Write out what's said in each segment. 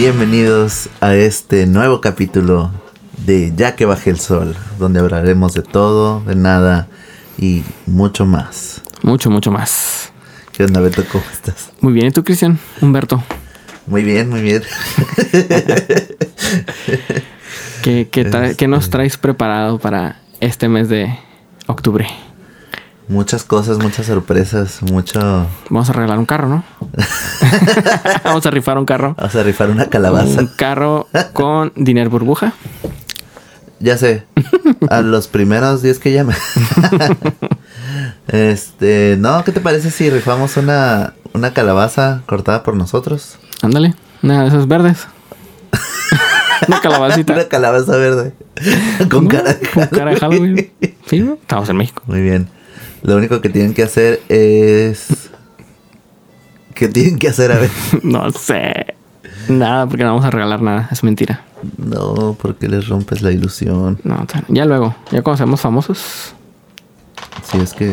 Bienvenidos a este nuevo capítulo de Ya que baje el sol, donde hablaremos de todo, de nada y mucho más. Mucho, mucho más. ¿Qué onda, Beto? ¿Cómo estás? Muy bien, ¿y tú, Cristian? Humberto. Muy bien, muy bien. ¿Qué, qué, nos traes preparado para este mes de octubre? Muchas cosas, muchas sorpresas, mucho... Vamos a regalar un carro, ¿no? Vamos a rifar un carro. Vamos a rifar una calabaza. Un carro con dinero burbuja. Ya sé, a los primeros 10 que llame. este, no, ¿qué te parece si rifamos una, una calabaza cortada por nosotros? Ándale, una de esas verdes. una calabacita. Una calabaza verde. Con cara de Con cara de Halloween. Sí. Estamos en México. Muy bien. Lo único que tienen que hacer es... ¿Qué tienen que hacer? A ver. No sé. Nada, porque no vamos a regalar nada. Es mentira. No, porque les rompes la ilusión. No, ya luego. Ya cuando seamos famosos, Si es que...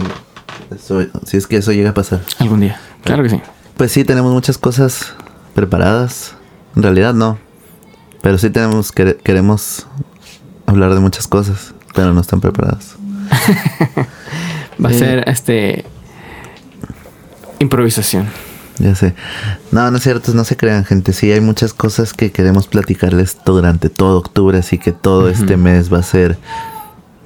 Eso, si es que eso llega a pasar. algún día. Claro que sí. Pues sí, tenemos muchas cosas preparadas. En realidad no. Pero sí tenemos que queremos hablar de muchas cosas, pero no están preparadas. Va a Sí. ser este. Improvisación. Ya sé. No, no es cierto, no se crean, gente. Sí, hay muchas cosas que queremos platicarles durante todo octubre, así que todo este mes va a ser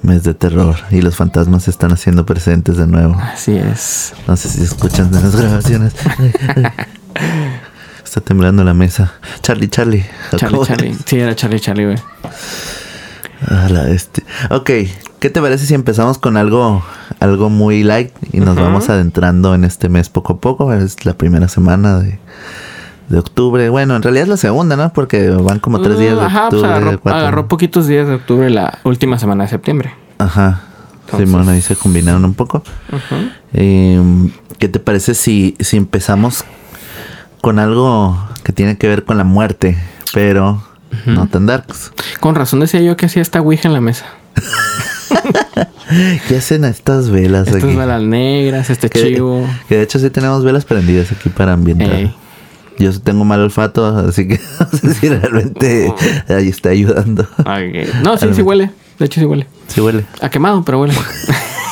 mes de terror y los fantasmas se están haciendo presentes de nuevo. Así es. No sé si escuchan de las grabaciones. Está temblando la mesa. Charlie, Charlie. Charlie, ¿cómo Charlie. Sí, era Charlie, Charlie, güey. A la este. Ok, ¿qué te parece si empezamos con algo, algo muy light y nos vamos adentrando en este mes poco a poco? Es la primera semana de, de octubre. Bueno, en realidad es la segunda, ¿no? Porque van como tres días de Mm, Ajá, pues octubre. agarró, cuatro. agarró poquitos días de octubre la última semana de septiembre. Ajá. Entonces- Simón, ahí se combinaron un poco. Eh, ¿Qué te parece si, si empezamos con algo que tiene que ver con la muerte, pero no tan darks? Con razón decía yo que hacía esta ouija en la mesa. ¿Qué hacen a estas velas Estas aquí? velas negras, este Que, chivo. que de hecho sí tenemos velas prendidas aquí para ambientar. Ey. Yo tengo mal olfato, así que no sé si realmente ahí está ayudando. No, sí, sí huele. De hecho, sí huele. Sí huele. Ha quemado, pero huele.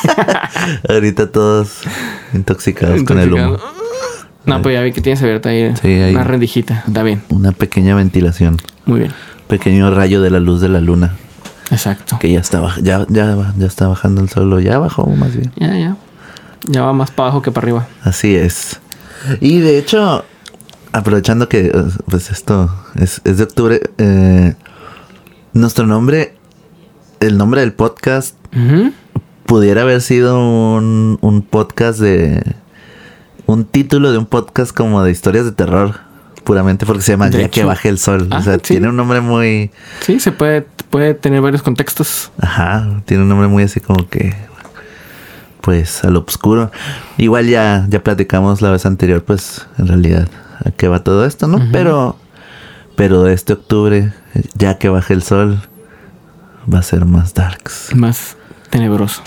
Ahorita todos intoxicados con el humo. No, pues ya vi que tienes abierta ahí, Sí, ahí. una rendijita. Está bien. Una pequeña ventilación. Muy bien. Pequeño rayo de la luz de la luna. Exacto. Que ya está, ya, ya, ya está bajando el sol. Ya bajó más bien. Ya, ya. Ya va más para abajo que para arriba. Así es. Y de hecho, aprovechando que eh, pues esto es, es de octubre, eh, nuestro nombre, el nombre del podcast pudiera haber sido un, un podcast de... Un título de un podcast como de historias de terror. Puramente porque se llama De Ya que baje el sol. o Ah, sea, sí. tiene un nombre muy... Sí, se puede, puede tener varios contextos. Ajá, tiene un nombre muy así como que... Pues al oscuro. Igual ya, ya platicamos la vez anterior, pues en realidad a qué va todo esto, ¿no? Ujú. Pero... Pero este octubre, ya que baje el sol, va a ser más darks. Más tenebroso.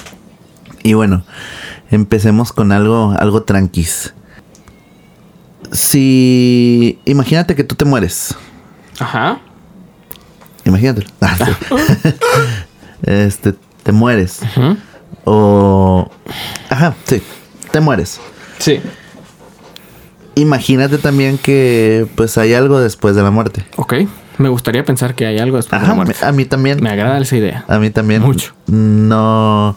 Y bueno, empecemos con algo, algo tranquis. Si imagínate que tú te mueres. Ajá. Imagínate. Ah, este, te mueres. Ujú. O. Ajá, sí. Te mueres. Sí. Imagínate también que pues hay algo después de la muerte. Ok. Me gustaría pensar que hay algo después de Ajá, la muerte. a mí también. Me agrada esa idea. A mí también. Mucho. No.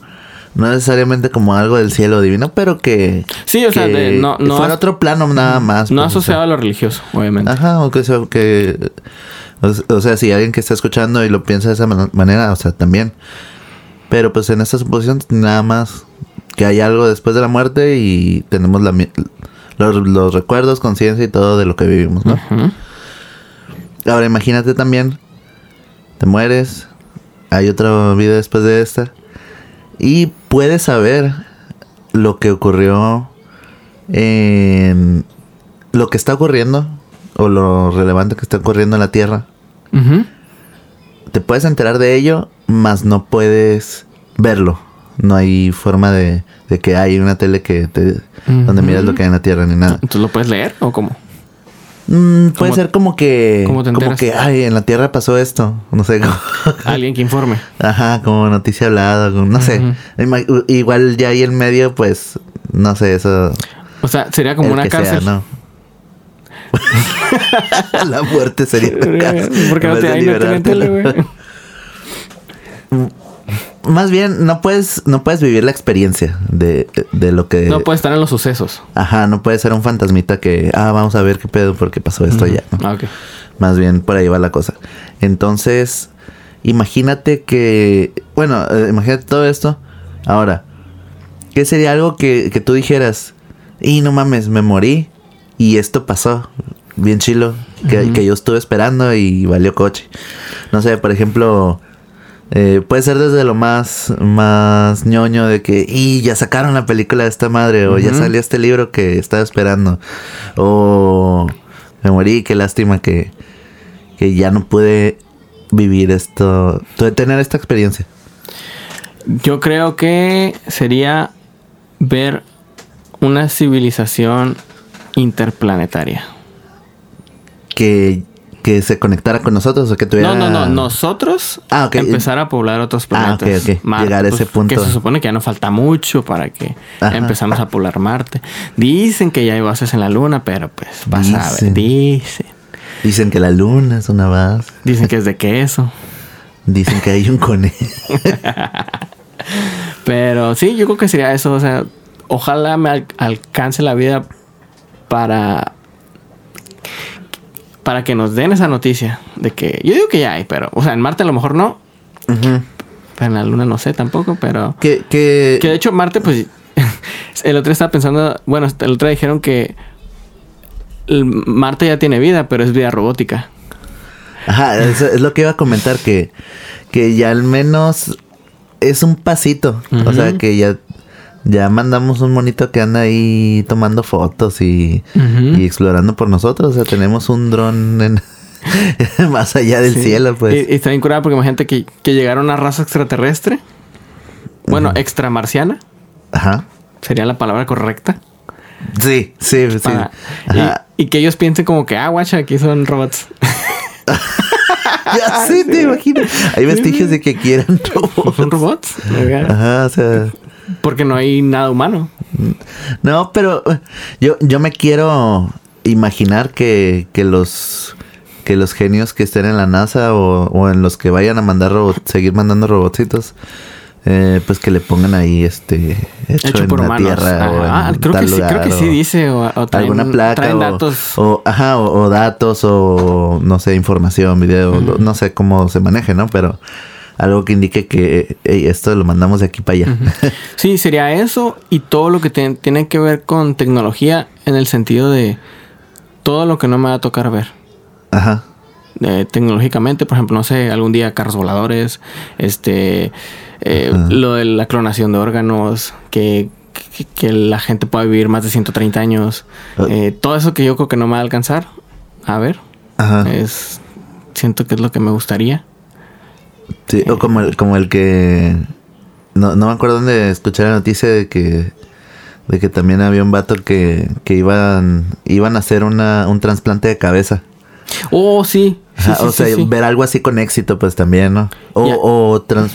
No necesariamente como algo del cielo divino, pero que. Sí, o sea, de- no- no fuera as- otro plano nada más. No pues, o sea. asociado a lo religioso, obviamente. Ajá, o que, sea, que o, sea, si alguien que está escuchando y lo piensa de esa man- manera, o sea, también. Pero pues en esta suposición nada más que hay algo después de la muerte y tenemos la, los, los recuerdos, conciencia y todo de lo que vivimos, ¿no? Ujú. Ahora imagínate también, te mueres, hay otra vida después de esta y puedes saber lo que ocurrió en lo que está ocurriendo o lo relevante que está ocurriendo en la Tierra. Te puedes enterar de ello, mas no puedes verlo. No hay forma de, de que hay una tele que te, donde miras lo que hay en la Tierra ni nada. ¿Entonces lo puedes leer o cómo? Mm, puede ¿Cómo- ser como que. cómo te como que, ay, en la Tierra pasó esto. No sé. Alguien que informe. Ajá, como noticia hablada. como- no sé. Igual ya ahí en medio, pues. No sé, eso. O sea, sería como una que sea, cárcel. ¿no? la muerte sería una cárcel. Porque no te, ahí no ¿no? güey. Más bien, no puedes, no puedes vivir la experiencia de, de lo que. No puede estar en los sucesos. Ajá, no puede ser un fantasmita que, ah, vamos a ver qué pedo porque pasó esto ya. ¿no? Ah, ok. Más bien por ahí va la cosa. Entonces, imagínate que, bueno, eh, imagínate todo esto. Ahora, ¿qué sería algo que, que tú dijeras? Y no mames, me morí y esto pasó. Bien chilo. Que, que yo estuve esperando y valió coche. No sé, por ejemplo, eh, puede ser desde lo más, más ñoño de que, y ya sacaron la película de esta madre, o ya salió este libro que estaba esperando, o me morí, qué lástima que, que ya no pude vivir esto, tener esta experiencia. Yo creo que sería ver una civilización interplanetaria. Que, que se conectara con nosotros o que tuviera... No, no, no. Nosotros Ah, empezar a poblar otros Ah, planetas. ok, ok. Llegar a ese punto. Que se supone que ya no falta mucho para que Ajá. empezamos a poblar Marte. Dicen que ya hay bases en la Luna, pero pues vas a ver. Dicen. Dicen. Dicen que la luna es una base. Dicen que es de queso. Dicen que hay un conejo. Pero sí, yo creo que sería eso. O sea, ojalá me al- alcance la vida para. Para que nos den esa noticia de que. Yo digo que ya hay, pero. O sea, en Marte a lo mejor no. Pero en la Luna no sé tampoco, pero. Que, que, Que de hecho Marte, pues. el otro estaba pensando. Bueno, el otro dijeron que. Marte ya tiene vida, pero es vida robótica. Ajá, eso es lo que iba a comentar, que, que ya al menos es un pasito. O sea, que ya, ya mandamos un monito que anda ahí tomando fotos y, explorando por nosotros. O sea, tenemos un dron en- más allá del Sí. cielo, pues. Y, y está bien curada porque imagínate que, que llegara una raza extraterrestre. Bueno, extramarciana. Ajá. Sería la palabra correcta. Sí, sí, sí. Para- Ajá. y, y que ellos piensen como que, ah, guacha, aquí son robots. Ya sí, te imagino. Hay vestigios de que quieran robots. ¿Son robots? Ajá, o sea. Porque no hay nada humano. No, pero eh, yo, yo me quiero imaginar que, que los que los genios que estén en la NASA o, o en los que vayan a mandar robot, seguir mandando robotcitos, eh, pues que le pongan ahí este hecho, Hecho en por la humanos. Tierra o Ah, creo que tal sí, creo que sí dice. O, o traen, alguna placa traen o, datos. o- ajá o, datos o no sé información video no sé cómo se maneje no pero algo que indique que "Ey, esto lo mandamos de aquí para allá Sí, sería eso y todo lo que te- tiene que ver con tecnología en el sentido de todo lo que no me va a tocar ver. ajá eh, tecnológicamente, por ejemplo, no sé, algún día carros voladores, este, eh, lo de la clonación de órganos, que, que, que la gente pueda vivir más de 130 años, Ah. eh, todo eso que yo creo que no me va a alcanzar, a ver, ajá es, siento que es lo que me gustaría. Sí, o como el, como el que. No, no me acuerdo dónde escuché la noticia de que. De que también había un vato que, que iban, iban a hacer una, un trasplante de cabeza. Oh, sí. sí, Ajá, sí, o sí, sea, ver algo así con éxito, pues también, ¿no? O, Ya. o trans.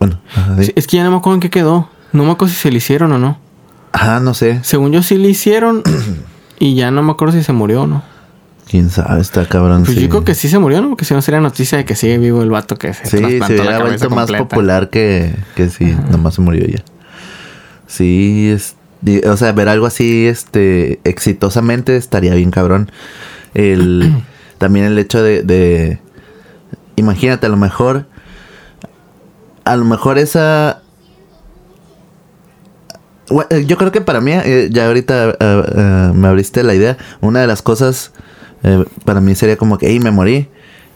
Bueno, ajá, Es que ya no me acuerdo en qué quedó. No me acuerdo si se le hicieron o no. Ajá, no sé. Según yo sí le hicieron y ya no me acuerdo si se murió o no. Quién sabe, está cabrón. Pues sí. yo creo que sí se murió, ¿no? Porque si no sería noticia de que sigue vivo el vato que se Sí, se hubiera vuelto más popular que, que si nomás se murió ya. Sí, es, o sea, ver algo así, este, exitosamente estaría bien cabrón. El, también el hecho de, de, imagínate, a lo mejor, a lo mejor esa, eh, yo creo que para mí, eh, ya ahorita eh, me abriste la idea, una de las cosas eh, para mí sería como que, hey, me morí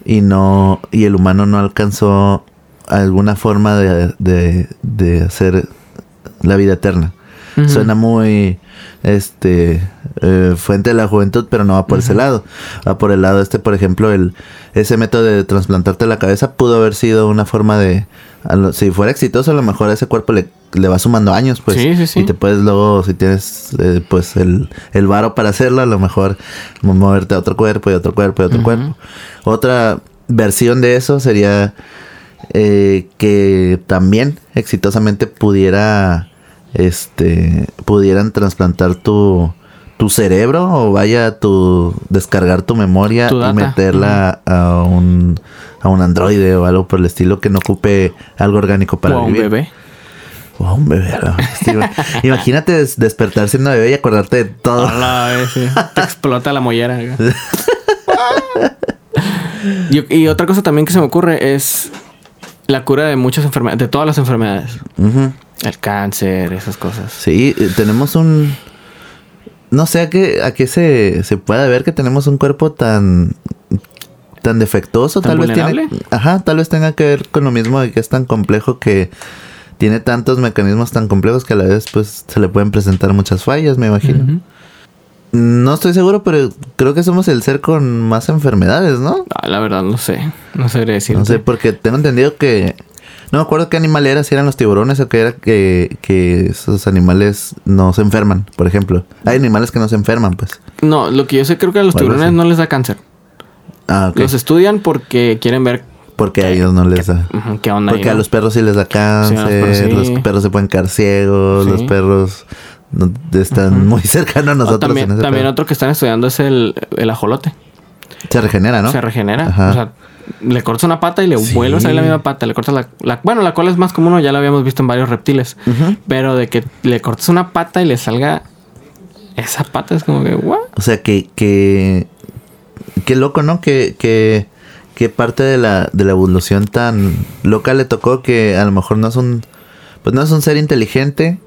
y no, y el humano no alcanzó alguna forma de, de, de hacer la vida eterna. Suena muy, este, eh, fuente de la juventud, pero no va por ese lado. Va por el lado este, por ejemplo, el ese método de trasplantarte la cabeza pudo haber sido una forma de... lo- si fuera exitoso, a lo mejor a ese cuerpo le, le va sumando años, pues. Sí, sí, sí. Y te puedes luego, si tienes eh, pues el, el varo para hacerlo, a lo mejor mo- moverte a otro cuerpo y otro cuerpo y otro cuerpo. Otra versión de eso sería eh, que también exitosamente pudiera este pudieran trasplantar tu tu cerebro o vaya tu descargar tu memoria Tu y meterla a un a un androide o algo por el estilo que no ocupe algo orgánico para o a un vivir. bebé. O a un bebé. a. Imagínate des- despertar siendo bebé y acordarte de todo. Hola, bebé, sí. Te explota la mollera. y, y otra cosa también que se me ocurre es la cura de muchas enfermedades, de todas las enfermedades. El cáncer, esas cosas. Sí, eh, tenemos un... No sé a qué, a qué se, se puede ver que tenemos un cuerpo tan... Tan defectuoso, ¿Tan tal vez tiene... Ajá, tal vez tenga que ver con lo mismo de que es tan complejo que tiene tantos mecanismos tan complejos que a la vez pues se le pueden presentar muchas fallas, me imagino. No estoy seguro, pero creo que somos el ser con más enfermedades, ¿no? Ah, la verdad, no sé. No sé decir. No sé, porque tengo entendido que... No me acuerdo qué animal era, si eran los tiburones o qué era que, que esos animales no se enferman, por ejemplo. Hay animales que no se enferman, pues. No, lo que yo sé creo que a los tiburones no les da cáncer. Ah, ok. Los estudian porque quieren ver Porque a ellos no les da. qué onda. ahí, Porque a ¿no? los perros sí les da cáncer, Sí, a los perros sí. los perros se pueden quedar ciegos, Sí. los perros no- están muy cercanos a O nosotros. en también ese también pedo. otro que están estudiando es el, el ajolote. Se regenera, ¿no? Se regenera. Ajá. O sea, le cortas una pata y le Sí. vuelve a salir la misma pata. Le cortas la, la- Bueno, la cola es más común, ya lo habíamos visto en varios reptiles. Pero de que le cortas una pata y le salga esa pata es como que, ¿what? O sea, que, que, qué loco, ¿no? Que, que, que parte de la, de la evolución tan loca le tocó que a lo mejor no es un, pues no es un ser inteligente,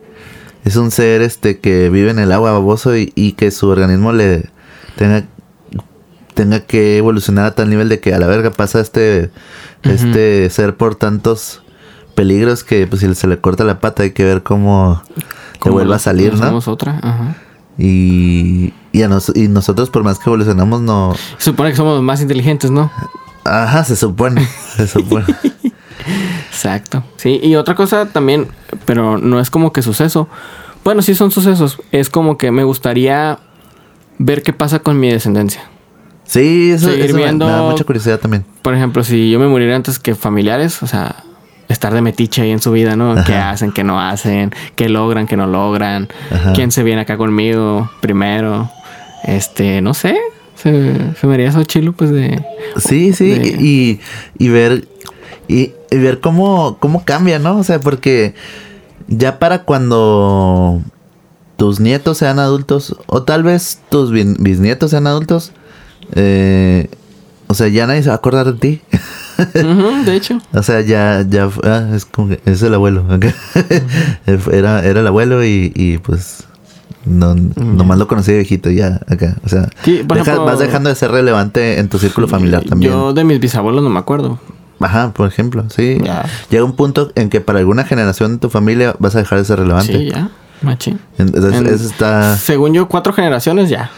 es un ser este que vive en el agua baboso y, y que su organismo le tenga, tenga que evolucionar a tal nivel de que a la verga pasa este, este ser por tantos peligros que pues si se le corta la pata hay que ver cómo le vuelva a salir, ¿no? otra. Ajá. Y, y, a nos- y nosotros, por más que evolucionamos, no. Se supone que somos más inteligentes, ¿no? Ajá, se supone. Se supone. Exacto. Sí, y otra cosa también, pero no es como que suceso. Bueno, sí son sucesos. Es como que me gustaría ver qué pasa con mi descendencia. Sí, eso, Seguir eso viendo- me da mucha curiosidad también. Por ejemplo, si yo me muriera antes que familiares, o sea, estar de metiche ahí en su vida, ¿no? ¿Qué hacen, qué no hacen? ¿Qué logran, qué no logran? Ajá. ¿Quién se viene acá conmigo primero? Este, no sé. Se, se me haría eso chilo, pues de... Sí, sí. De- Y, y ver. Y, y ver cómo, cómo cambia, ¿no? O sea, porque ya para cuando tus nietos sean adultos, o tal vez tus bisnietos sean adultos, eh, o sea, ya nadie se va a acordar de ti. De hecho. O sea, ya, ya, ah, es como que es el abuelo. ok. era, era el abuelo y, y pues no, nomás lo conocí de viejito ya acá. O sea, Sí, por deja- ejemplo- vas dejando de ser relevante en tu círculo familiar también. Yo de mis bisabuelos no me acuerdo. Ajá, por ejemplo, sí. Ya. Llega un punto en que para alguna generación de tu familia vas a dejar de ser relevante. Sí, ya. Machín. Entonces, En- eso está... Según yo, cuatro generaciones ya.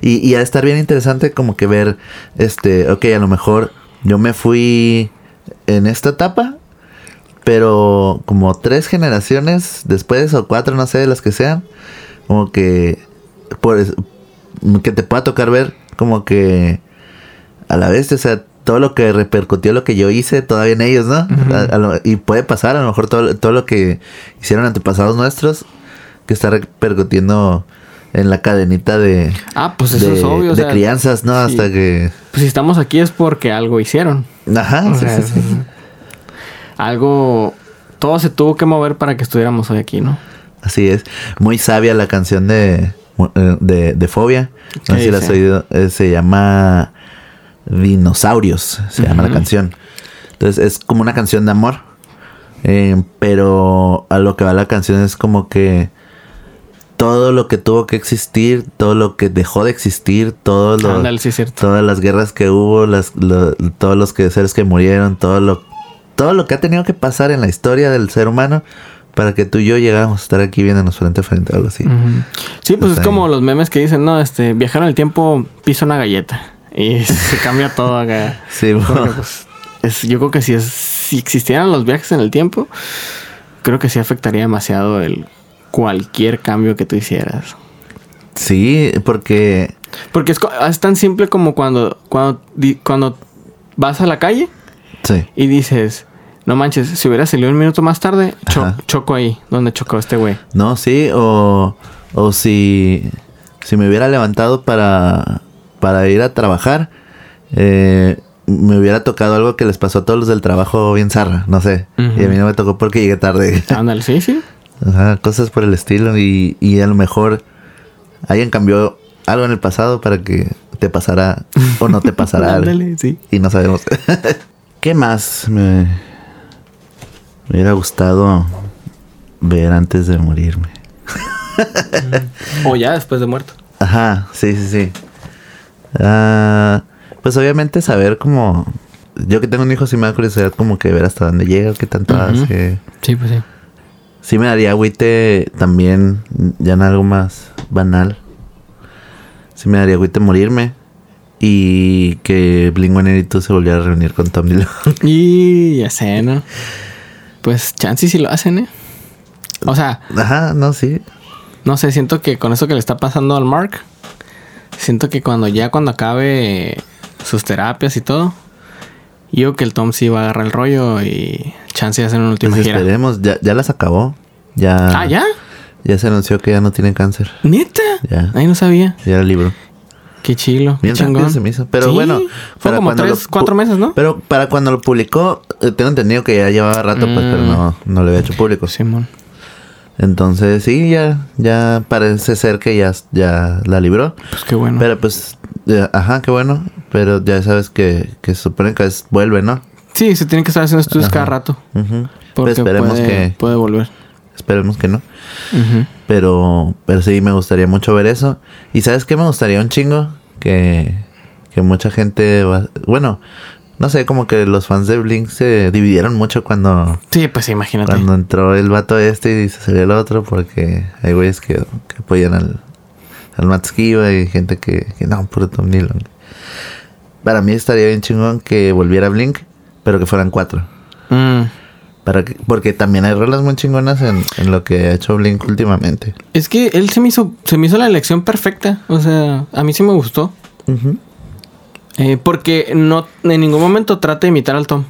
Y, y de estar bien interesante como que ver, este, ok, a lo mejor yo me fui en esta etapa, pero como tres generaciones después o cuatro, no sé, las que sean, como que, por, que te pueda tocar ver como que a la vez, o sea, todo lo que repercutió lo que yo hice todavía en ellos, ¿no? A- a lo- y puede pasar, a lo mejor todo, todo lo que hicieron antepasados nuestros, que está repercutiendo en la cadenita de, Ah, pues eso de, es obvio. o de sea, crianzas, ¿no? sí. Hasta que... Pues si estamos aquí es porque algo hicieron. Ajá, O sí, sea, sí, sí. Algo... Todo se tuvo que mover para que estuviéramos hoy aquí, ¿no? Así es. Muy sabia la canción de, de, de Fobia. No sé ¿Qué si la has oído. Eh, se llama Dinosaurios. Se llama la canción. Entonces es como una canción de amor. Eh, pero a lo que va la canción es como que todo lo que tuvo que existir, todo lo que dejó de existir, todo lo, sí todas las guerras que hubo, las, lo- todos los que, seres que murieron, todo lo, todo lo que ha tenido que pasar en la historia del ser humano para que tú y yo llegáramos a estar aquí viéndonos frente a frente o algo así. Sí, pues Está es como los memes que dicen, no, este, viajar en el tiempo, pisa una galleta. Y se cambia todo acá. Sí, bueno. pues, es, yo creo que si, es, si existieran los viajes en el tiempo, creo que sí afectaría demasiado el cualquier cambio que tú hicieras. Sí, porque Porque es, es tan simple como cuando, cuando, cuando vas a la calle sí, y dices, no manches, si hubiera salido un minuto más tarde, cho- Ajá. choco ahí, donde chocó este güey. no, sí, o, o si, si me hubiera levantado para, para ir a trabajar, eh, me hubiera tocado algo que les pasó a todos los del trabajo bien zarra, no sé. Y a mí no me tocó porque llegué tarde. Ándale, sí, sí. Ajá, cosas por el estilo y, y a lo mejor alguien cambió algo en el pasado para que te pasara o no te pasara algo. Ándale, sí. Y no sabemos. ¿Qué más me, me hubiera gustado ver antes de morirme? O ya después de muerto. Ajá, sí, sí, sí. Ah, pues obviamente saber como... Yo que tengo un hijo sí me da curiosidad como que ver hasta dónde llega, qué tanto Ujú. hace. Sí, pues sí. Sí me daría agüite también, ya en algo más banal. Sí me daría agüite morirme. Y que Blink-182 se volviera a reunir con Tom Dillon. Y ya sé, ¿no? Pues chance si lo hacen, ¿eh? O sea, Ajá, no, sí. no sé, siento que con eso que le está pasando al Mark, siento que cuando ya cuando acabe sus terapias y todo, yo que el Tom sí va a agarrar el rollo y chance hacen una última Pues gira. esperemos, ya, ya las acabó. Ya, Ah, ¿ya? ya se anunció que ya no tiene cáncer. ¿Neta? Ya. Ahí no sabía. Ya era el libro. Qué chilo. Bien qué chingón. se me hizo. Pero Sí, bueno, Fue como tres, cuatro meses, ¿no? Pero para cuando lo publicó, eh, tengo entendido que ya llevaba rato, pues, pero Mm. no, no lo había hecho público. Simón. Entonces, sí, ya, ya parece ser que ya, ya la libró. Pues qué bueno. Pero pues, ajá, qué bueno. Pero ya sabes que, que se supone que es, vuelve, ¿no? sí, se tienen que estar haciendo estudios Ajá. cada rato. Ujú. Porque Pues esperemos puede, que, puede volver. esperemos que no. Pero, pero sí, me gustaría mucho ver eso. Y sabes qué me gustaría un chingo que, que mucha gente, va- bueno, no sé, como que los fans de Blink se dividieron mucho cuando, Sí, pues imagínate. cuando entró el vato este y se salió el otro, porque hay güeyes que, que apoyan al, al y gente que, que no, puro Tom Dillon. Para mí estaría bien chingón que volviera Blink, pero que fueran cuatro. Mm. Para que, porque también hay rolas muy chingonas en, en lo que ha hecho Blink últimamente. Es que él se me hizo, se me hizo la elección perfecta. O sea, a mí sí me gustó. Eh, porque no en ningún momento trata de imitar al Tom.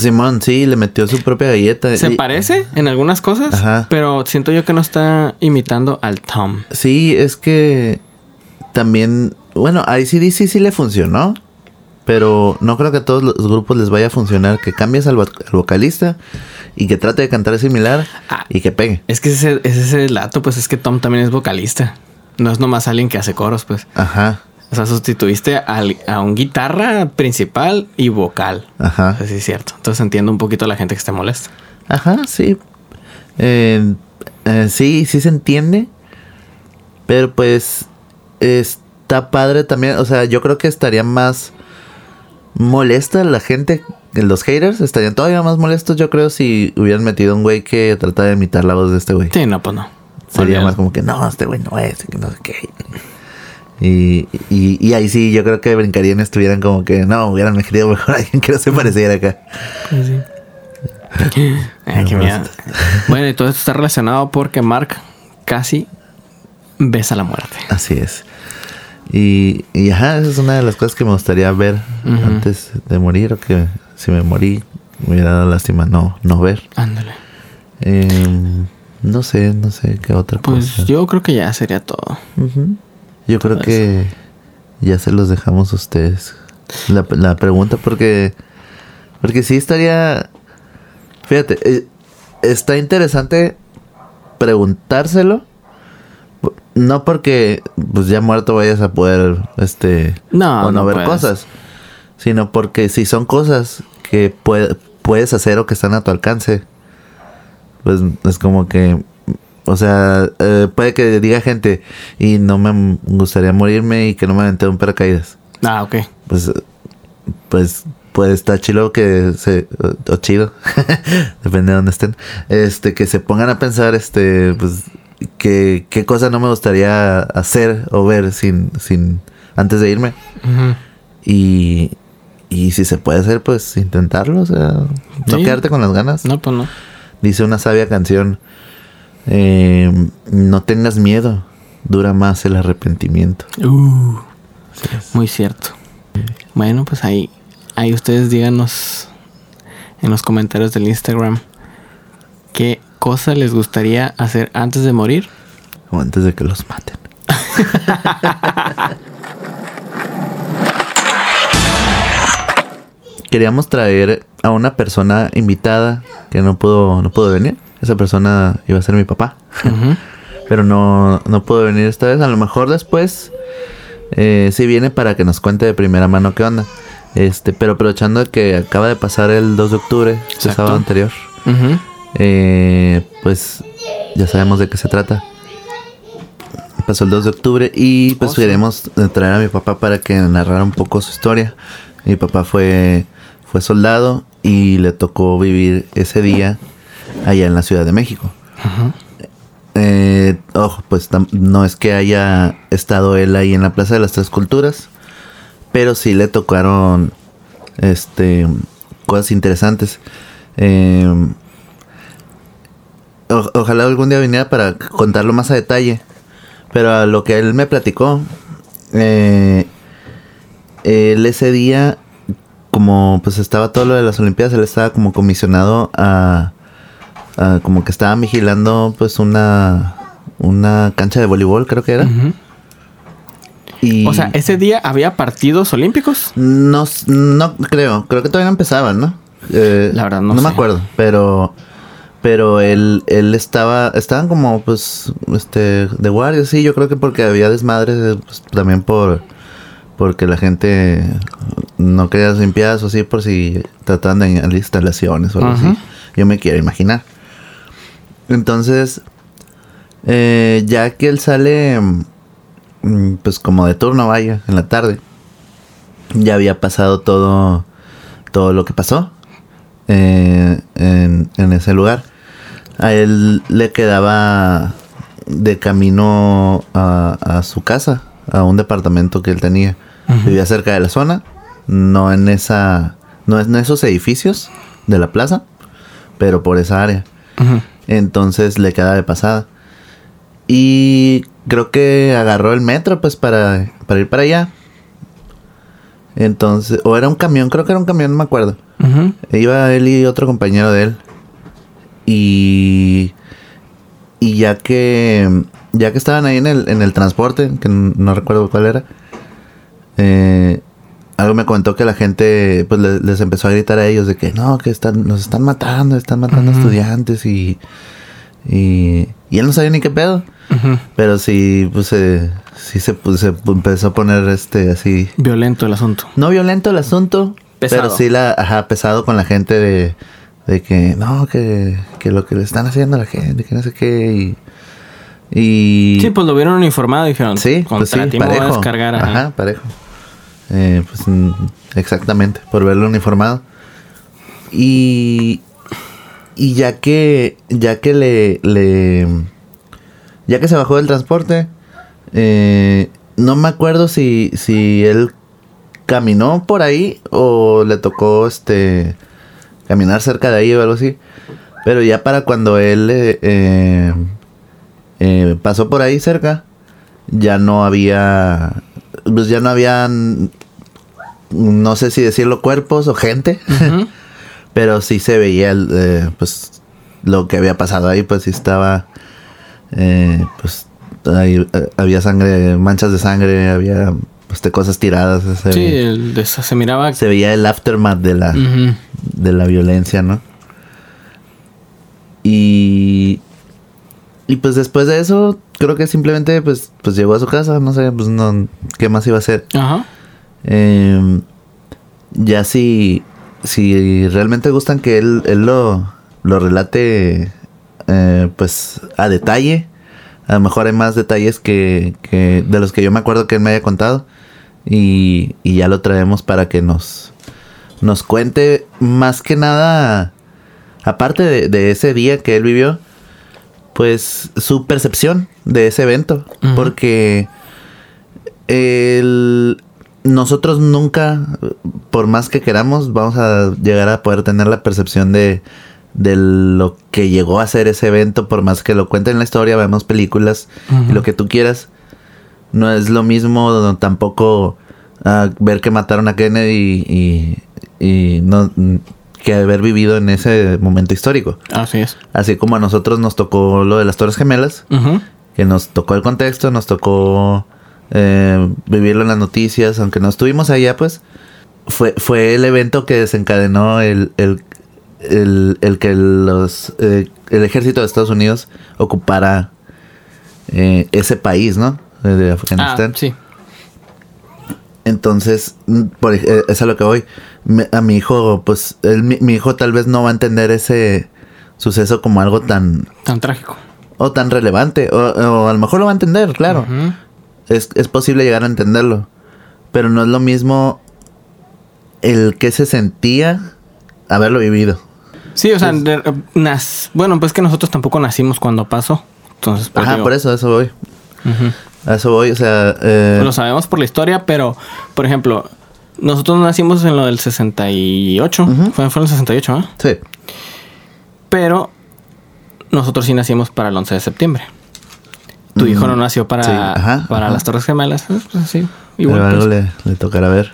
Simón, sí, le metió su propia galleta. Se Y- parece en algunas cosas, Ajá. pero siento yo que no está imitando al Tom. Sí, es que también, bueno, a ICDC sí le funcionó, pero no creo que a todos los grupos les vaya a funcionar que cambies al vocalista y que trate de cantar similar Ah. y que pegue. Es que ese, ese es el dato, pues es que Tom también es vocalista. No es nomás alguien que hace coros, pues. Ajá, O sea, sustituiste al- a un guitarra principal y vocal. ajá, Así es cierto. Entonces entiendo un poquito a la gente que esté molesta. ajá, sí. Eh, eh, sí, sí se entiende, pero pues está padre también, o sea, yo creo que estaría más molesta la gente, los haters estarían todavía más molestos, yo creo, si hubieran metido un güey que tratara de imitar la voz de este güey. Sí, no, pues no. Sería más como que no, este güey no es, que no sé qué. Y, y, y ahí sí, yo creo que brincarían estuvieran como que no, hubieran metido mejor a alguien que no se pareciera acá. Sí, sí. Ay, qué miedo. Bueno, y todo esto está relacionado porque Mark casi besa la muerte. Así es. Y, y ajá, esa es una de las cosas que me gustaría ver antes de morir, o que si me morí, me hubiera dado lástima no, no ver. Ándale. Em, no sé, no sé qué otra Pues cosa. yo creo que ya sería todo. Ujú. Yo creo que ya se los dejamos a ustedes. La, la pregunta porque... Porque sí estaría... Fíjate, eh, está interesante preguntárselo. No porque pues ya muerto vayas a poder este No, o no, no ver puedes. cosas, sino porque si son cosas que pue- puedes hacer o que están a tu alcance, pues es como que o sea, eh, puede que diga gente y no me gustaría morirme y que no me aventé un paracaídas. Ah, ok. Pues, pues pues está chido que se o, o chido depende de dónde estén este que se pongan a pensar este pues que qué cosa no me gustaría hacer o ver sin sin antes de irme y y si se puede hacer pues intentarlo o sea no Sí. quedarte con las ganas No, pues no. dice una sabia canción eh, no tengas miedo dura más el arrepentimiento Uh, muy cierto. Bueno, pues ahí, ahí ustedes díganos en los comentarios del Instagram qué cosa les gustaría hacer antes de morir. o antes de que los maten Queríamos traer a una persona invitada que no pudo, no pudo venir. Esa persona iba a ser mi papá. Pero no, no pudo venir esta vez. A lo mejor después eh, sí viene para que nos cuente de primera mano qué onda. Este, pero aprovechando que acaba de pasar el 2 de octubre, el Exacto. sábado anterior, eh, pues ya sabemos de qué se trata. Pasó el 2 de octubre y pues Oh, queremos eh, traer a mi papá para que narrara un poco su historia. Mi papá fue, fue soldado y le tocó vivir ese día allá en la Ciudad de México. Eh, ojo, pues no es que haya estado él ahí en la Plaza de las Tres Culturas, pero sí le tocaron este cosas interesantes. Eh, o- ojalá algún día viniera para contarlo más a detalle. Pero a lo que él me platicó, eh, él ese día, como pues estaba todo lo de las Olimpiadas, él estaba como comisionado a, a como que estaba vigilando pues una una cancha de voleibol, creo que era. Y O sea, ese día había partidos olímpicos. no, no creo, creo que todavía no empezaban, ¿no? Eh, La verdad no me sé. acuerdo, pero pero él él estaba estaban como pues este de guardia, sí, yo creo que porque había desmadres pues, también por porque la gente no quería limpiadas o así por si trataban de instalaciones o algo así. Yo me quiero imaginar. Entonces, eh, ya que él sale, mm, pues como de turno, vaya, en la tarde, ya había pasado todo, todo lo que pasó eh, en, en ese lugar. A él le quedaba de camino a, a su casa, a un departamento que él tenía. Vivía cerca de la zona, no en esa, no en esos edificios de la plaza, pero por esa área. Entonces le queda de pasada. Y creo que agarró el metro pues para, para ir para allá. Entonces, o era un camión, creo que era un camión, no me acuerdo. Iba él y otro compañero de él. Y, y ya que ya que estaban ahí en el, en el transporte, que no recuerdo cuál era, eh, algo me comentó que la gente pues le- les empezó a gritar a ellos de que no, que están, nos están matando, están matando Ujú. estudiantes y, y, y él no sabía ni qué pedo. Pero sí, pues eh, sí se, pues, se empezó a poner este así Violento el asunto. no violento el asunto, Pesado. pero sí la, ajá, pesado con la gente de, de que no, que, que lo que le están haciendo a la gente, que no sé qué, y... y Sí, pues lo vieron uniformado y dijeron, sí, contra pues sí, ti me voy a parejo. descargar. ajá. Ajá, parejo. Eh, pues mm, exactamente, por verlo uniformado. Y, y ya que, ya que le, le, ya que se bajó del transporte, eh, no me acuerdo si, si él caminó por ahí o le tocó este caminar cerca de ahí o algo así. Pero ya para cuando él eh, eh, eh, pasó por ahí cerca, ya no había, pues ya no habían, no sé si decirlo cuerpos o gente, pero sí se veía el, eh, pues lo que había pasado ahí, pues sí estaba, eh, pues ahí, eh, había sangre, manchas de sangre, había pues, de cosas tiradas, se, Sí, veía, el de- se miraba. se veía el aftermath de la, de la violencia, ¿no? Y y pues después de eso, creo que simplemente pues pues llegó a su casa, no sé, pues no qué más iba a hacer. Ajá. Eh, ya si si realmente gustan que él, él lo, lo relate eh, pues a detalle, a lo mejor hay más detalles que, que de los que yo me acuerdo que él me haya contado y, y ya lo traemos para que nos nos cuente más que nada, aparte de, de ese día que él vivió, pues su percepción de ese evento. Porque el- nosotros nunca, por más que queramos, vamos a llegar a poder tener la percepción de, de lo que llegó a ser ese evento, por más que lo cuenten en la historia, vemos películas y lo que tú quieras. No es lo mismo tampoco ah, ver que mataron a Kennedy y, y- y no que haber vivido en ese momento histórico. Así es. Así como a nosotros nos tocó lo de las Torres Gemelas, que nos tocó el contexto, nos tocó eh, vivirlo en las noticias, aunque no estuvimos allá, pues fue, fue el evento que desencadenó el, el, el, el que los, eh, el ejército de Estados Unidos ocupara eh, ese país, ¿no? De- De Ah, Afganistán. sí. Entonces, mm, por, eh, es a lo que voy. Me- a mi hijo, pues, él- mi, mi hijo tal vez no va a entender ese suceso como algo tan, Tan trágico. o tan relevante, o, o a lo mejor lo va a entender, claro. Ujú. Es, es posible llegar a entenderlo, pero no es lo mismo el que se sentía haberlo vivido. Sí, o sea, de- nas- bueno, pues que nosotros tampoco nacimos cuando pasó. Entonces, pues, Ajá, digo, por eso, eso voy. A eso voy, o sea, eh, Lo sabemos por la historia, pero, por ejemplo, nosotros nacimos en lo del 68. Ujú. fue, fue en el 68, ¿eh? sí. Pero nosotros sí nacimos para el 11 de septiembre. Tu hijo no nació para, sí, ajá, para ajá. las Torres Gemelas. eh, Pues sí, Pero igual. algo pues. le, le tocará ver.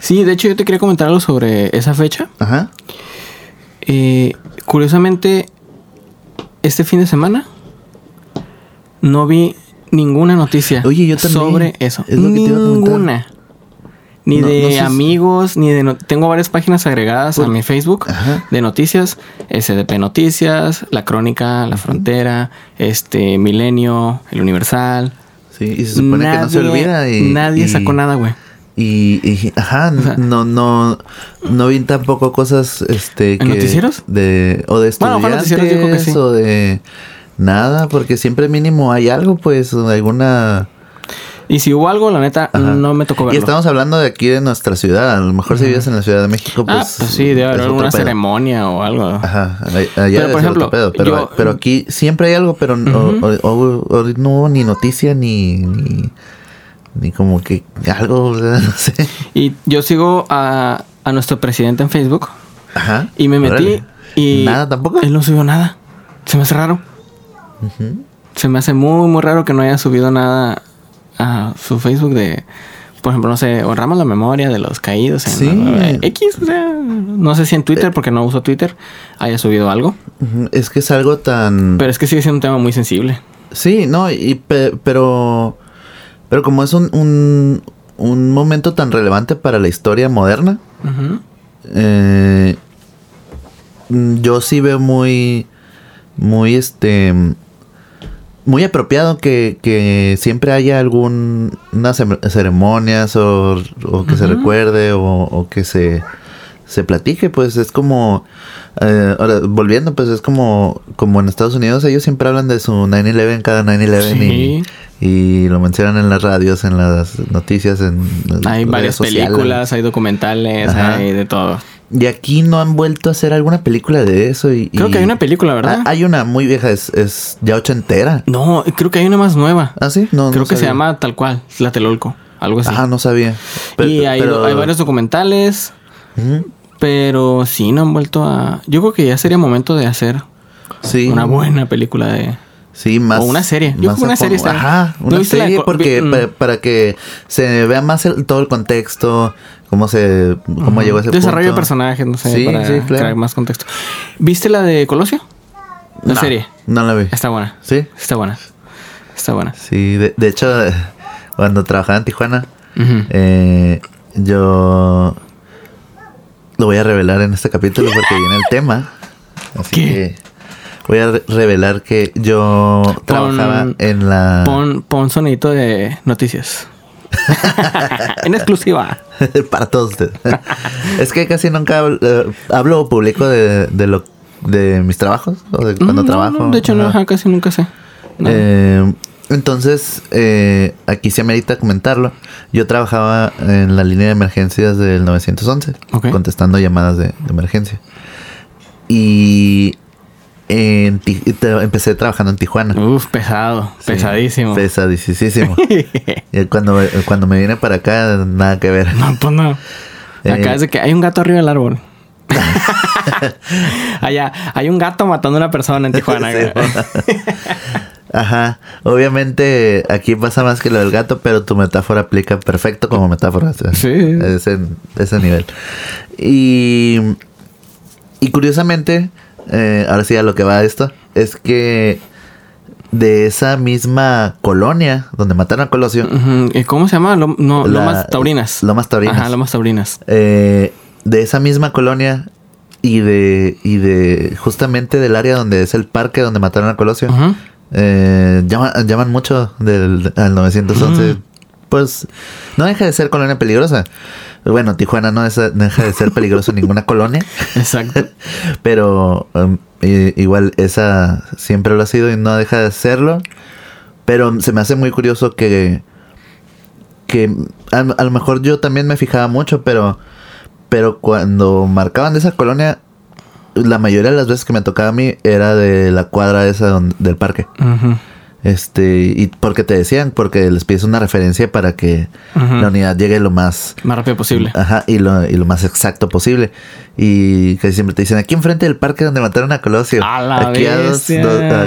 Sí, de hecho yo te quería comentar algo sobre esa fecha. Ajá. Eh, curiosamente, este fin de semana no vi ninguna noticia Oye, yo también. sobre eso. Es lo que te iba a. Ni No- de no sé si- amigos, ni de... no- Tengo varias páginas agregadas a mi Facebook Ajá. de noticias. SDP Noticias, La Crónica, La Frontera, este Milenio, El Universal. Sí, y se supone que no se olvida y... nadie y- sacó nada, güey. Y, y- ajá, O sea- no, no, no vi tampoco cosas, este, que... noticieros? De, o de Bueno, estudiantes, que sí. o de nada, porque siempre mínimo hay algo, pues, alguna... Y si hubo algo, la neta, Ajá. no me tocó verlo. Y estamos hablando de aquí de nuestra ciudad, a lo mejor si vives en la Ciudad de México, pues... ah, pues sí, debe haber pedo. ceremonia o algo. Ajá, allá Pero, por ejemplo, pedo, pero, yo- pero aquí siempre hay algo, pero no, o- o- o- no hubo ni noticia ni, ni, ni como que algo, no sé. Y yo sigo a, a nuestro presidente en Facebook Ajá. y me metí órale. y... Nada tampoco. Él no subió nada. Se me hace raro. Se me hace muy, muy raro que no haya subido nada a su Facebook de... Por ejemplo, no sé, honramos la memoria de los caídos en Sí. eh, X. O sea, no sé si en Twitter, porque no uso Twitter, haya subido algo. Es que es algo tan... Pero es que sigue siendo un tema muy sensible. Sí, no, y pe- pero... Pero como es un, un, un momento tan relevante para la historia moderna, Ujú. eh, yo sí veo muy, muy este, muy apropiado que, que siempre haya algún, unas cem- ceremonias o, o que se recuerde o, o que se, se platique, pues es como, eh, ahora volviendo, pues es como, como en Estados Unidos ellos siempre hablan de su 9-11 cada 9-11 Sí. y, y lo mencionan en las radios, en las noticias, en Hay varias películas, hay documentales, Ajá. hay de todo. Y aquí no han vuelto a hacer alguna película de eso. Y, Creo y- que hay una película, ¿verdad? Ah, hay una muy vieja, es, es ya ochentera. No, creo que hay una más nueva. ¿Ah, sí? No, creo no que se llama tal cual, La Telolco, algo así. Ah, no sabía. Y hay, pero- hay varios documentales, pero sí no han vuelto a... Yo creo que ya sería momento de hacer Sí. una buena película de... Sí, más. O una serie. Yo creo una serie está- Ajá, ¿No una serie porque mm. para, para que se vea más el- todo el contexto, cómo se cómo llegó a ese Desarrollo de personajes, no sé, Sí, para sí, claro. crear más contexto. ¿Viste la de Colosio? La No, serie. No la vi. Está buena. Sí. Está buena. Está buena. Sí, de, de hecho, cuando trabajaba en Tijuana. Eh, yo lo voy a revelar en este capítulo porque viene el tema. Así ¿Qué? que voy a re- revelar que yo trabajaba en la... Pon, pon sonidito de noticias. en exclusiva. para todos ustedes. es que casi nunca hablo, eh, hablo o publico de, de lo de mis trabajos o de cuando Mm, no, trabajo. no, de hecho, no, casi nunca sé. Eh, Entonces, eh, aquí se amerita comentarlo. Yo trabajaba en la línea de emergencias del 911, Ok. contestando llamadas de, de emergencia. Y en empecé trabajando en Tijuana. Uf, pesado, Sí, pesadísimo. Pesadísimo. y cuando, cuando me vine para acá, nada que ver. no, pues no. Eh, Acá es de que hay un gato arriba del árbol. Allá, hay un gato matando a una persona en Tijuana. Sí. Ajá. Obviamente aquí pasa más que lo del gato, pero tu metáfora aplica perfecto como metáfora. Sí. Ese, ese nivel. Y, y curiosamente, eh, ahora sí a lo que va esto, es que de esa misma colonia donde mataron a Colosio. ¿Y ¿Cómo se llama? Lo- no, La- Lomas Taurinas. Lomas Taurinas. Ajá, Lomas Taurinas. eh, de esa misma colonia y de, y de justamente del área donde es el parque donde mataron a Colosio, eh, llaman, llaman mucho del al 911. Ujú. Pues no deja de ser colonia peligrosa. Bueno, Tijuana no, es- no deja de ser peligroso ninguna colonia, Exacto. pero um, igual esa siempre lo ha sido y no deja de serlo. Pero se me hace muy curioso que que a, a lo mejor yo también me fijaba mucho, pero pero cuando marcaban de esa colonia la mayoría de las veces que me tocaba a mí era de la cuadra esa donde- del parque. Este, y porque te decían, porque les pides una referencia para que la unidad llegue lo más Más rápido posible. Ajá, y lo, y lo más exacto posible. Y que siempre te dicen, aquí enfrente del parque donde mataron a Colosio. ¡A la aquí, a dos-